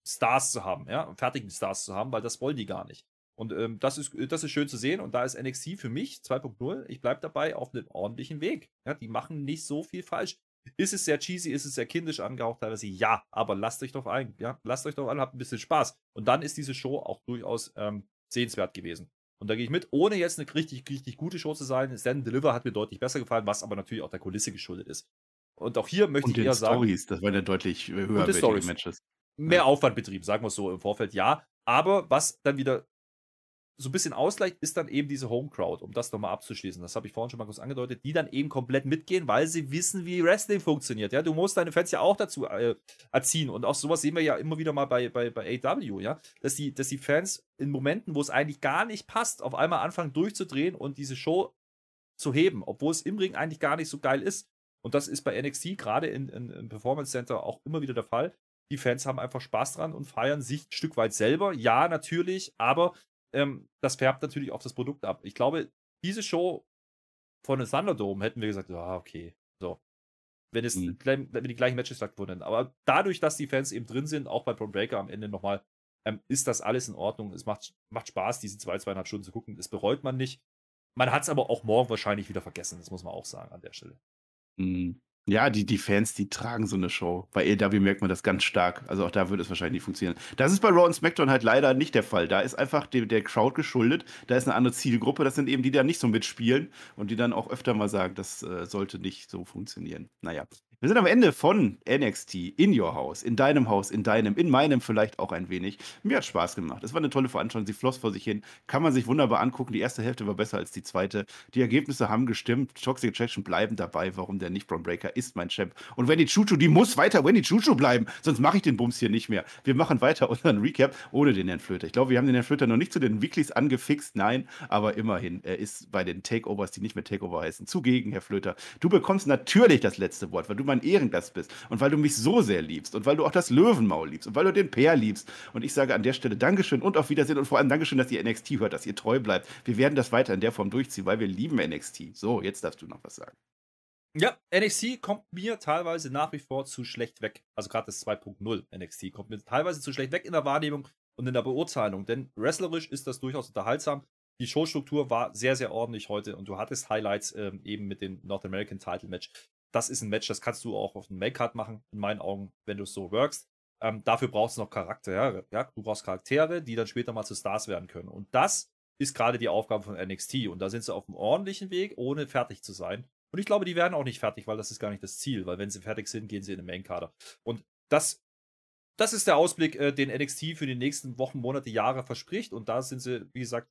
Stars zu haben, ja, fertigen Stars zu haben, weil das wollen die gar nicht. Und ähm, das, ist, das ist schön zu sehen. Und da ist NXT für mich 2.0, ich bleibe dabei, auf einem ordentlichen Weg. Ja, die machen nicht so viel falsch. Ist es sehr cheesy, ist es sehr kindisch angehaucht teilweise? Ja, aber lasst euch doch ein. Ja, lasst euch doch an, habt ein bisschen Spaß. Und dann ist diese Show auch durchaus ähm, sehenswert gewesen. Und da gehe ich mit, ohne jetzt eine richtig, richtig gute Show zu sein. Stand Deliver hat mir deutlich besser gefallen, was aber natürlich auch der Kulisse geschuldet ist. Und auch hier möchte und ich eher sagen. Stories, das waren ja deutlich höherwertige Matches. Mehr Aufwand betrieben, sagen wir es so im Vorfeld, ja. Aber was dann wieder so ein bisschen ausgleicht, ist dann eben diese Home Crowd, um das nochmal abzuschließen. Das habe ich vorhin schon mal kurz angedeutet, die dann eben komplett mitgehen, weil sie wissen, wie Wrestling funktioniert. Ja, du musst deine Fans ja auch dazu äh, erziehen. Und auch sowas sehen wir ja immer wieder mal bei, bei, bei AW, ja, dass die, dass die Fans in Momenten, wo es eigentlich gar nicht passt, auf einmal anfangen durchzudrehen und diese Show zu heben, obwohl es im Ring eigentlich gar nicht so geil ist. Und das ist bei NXT gerade in, in, im Performance Center auch immer wieder der Fall. Die Fans haben einfach Spaß dran und feiern sich ein Stück weit selber. Ja, natürlich, aber ähm, das färbt natürlich auch das Produkt ab. Ich glaube, diese Show von einem Thunderdome hätten wir gesagt, ja, okay, so. Wenn, es, mhm. wenn die gleichen Matches stattgefunden Aber dadurch, dass die Fans eben drin sind, auch bei Braun Breaker am Ende nochmal, ähm, ist das alles in Ordnung. Es macht, macht Spaß, diese zwei, zweieinhalb Stunden zu gucken. Das bereut man nicht. Man hat es aber auch morgen wahrscheinlich wieder vergessen. Das muss man auch sagen an der Stelle. Mhm. Ja, die, die Fans, die tragen so eine Show. Bei AEW merkt man das ganz stark. Also auch da würde es wahrscheinlich nicht funktionieren. Das ist bei Raw und SmackDown halt leider nicht der Fall. Da ist einfach der, der Crowd geschuldet. Da ist eine andere Zielgruppe. Das sind eben die, die da nicht so mitspielen und die dann auch öfter mal sagen, das äh, sollte nicht so funktionieren. Naja. Wir sind am Ende von NXT in your house, in deinem Haus, in deinem, in meinem vielleicht auch ein wenig. Mir hat Spaß gemacht. Es war eine tolle Veranstaltung. Sie floss vor sich hin. Kann man sich wunderbar angucken. Die erste Hälfte war besser als die zweite. Die Ergebnisse haben gestimmt. Toxic Attraction bleiben dabei. Warum der nicht? Braun Breaker ist mein Champ. Und Wendy Chuchu, die muss weiter Wendy Chuchu bleiben. Sonst mache ich den Bums hier nicht mehr. Wir machen weiter [laughs] unseren Recap ohne den Herrn Flöter. Ich glaube, wir haben den Herrn Flöter noch nicht zu den Weeklies angefixt. Nein, aber immerhin. Er ist bei den Takeovers, die nicht mehr Takeover heißen, zugegen, Herr Flöter. Du bekommst natürlich das letzte Wort, weil du mein Ehrengast bist und weil du mich so sehr liebst und weil du auch das Löwenmaul liebst und weil du den Peer liebst. Und ich sage an der Stelle Dankeschön und auf Wiedersehen und vor allem Dankeschön, dass ihr NXT hört, dass ihr treu bleibt. Wir werden das weiter in der Form durchziehen, weil wir lieben NXT. So, jetzt darfst du noch was sagen. Ja, NXT kommt mir teilweise nach wie vor zu schlecht weg. Also gerade das 2.0 NXT kommt mir teilweise zu schlecht weg in der Wahrnehmung. und in der Beurteilung. Denn wrestlerisch ist das durchaus unterhaltsam. Die Showstruktur war sehr, sehr ordentlich heute und du hattest Highlights ähm, eben mit dem North American Title Match. Das ist ein Match, das kannst du auch auf dem Make-Card machen, in meinen Augen, wenn du es so workst. Ähm, dafür brauchst du noch Charaktere. Ja? Du brauchst Charaktere, die dann später mal zu Stars werden können. Und das ist gerade die Aufgabe von NXT. Und da sind sie auf einem ordentlichen Weg, ohne fertig zu sein. Und ich glaube, die werden auch nicht fertig, weil das ist gar nicht das Ziel. Weil wenn sie fertig sind, gehen sie in den Main-Kader. Und das, das ist der Ausblick, äh, den NXT für die nächsten Wochen, Monate, Jahre verspricht. Und da sind sie, wie gesagt,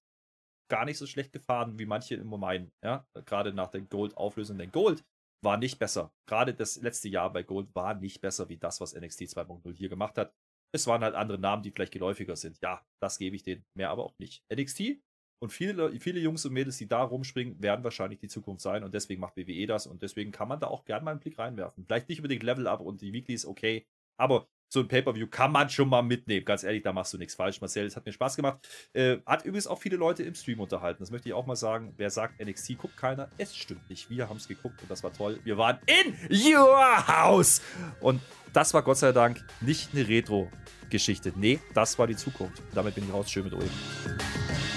gar nicht so schlecht gefahren, wie manche immer meinen. Ja? Gerade nach der Gold-Auflösung. Denn Gold war nicht besser. Gerade das letzte Jahr bei Gold war nicht besser wie das, was NXT 2.0 hier gemacht hat. Es waren halt andere Namen, die vielleicht geläufiger sind. Ja, das gebe ich denen. Mehr aber auch nicht. NXT und viele, viele Jungs und Mädels, die da rumspringen, werden wahrscheinlich die Zukunft sein. Und deswegen macht WWE das. Und deswegen kann man da auch gerne mal einen Blick reinwerfen. Vielleicht nicht unbedingt Level Up und die Weeklies, okay. Aber so ein Pay-Per-View kann man schon mal mitnehmen. Ganz ehrlich, da machst du nichts falsch. Marcel, es hat mir Spaß gemacht. Äh, hat übrigens auch viele Leute im Stream unterhalten. Das möchte ich auch mal sagen. Wer sagt, NXT guckt keiner, es stimmt nicht. Wir haben es geguckt und das war toll. Wir waren in your house. Und das war Gott sei Dank nicht eine Retro-Geschichte. Nee, das war die Zukunft. Damit bin ich raus. Schön mit euch.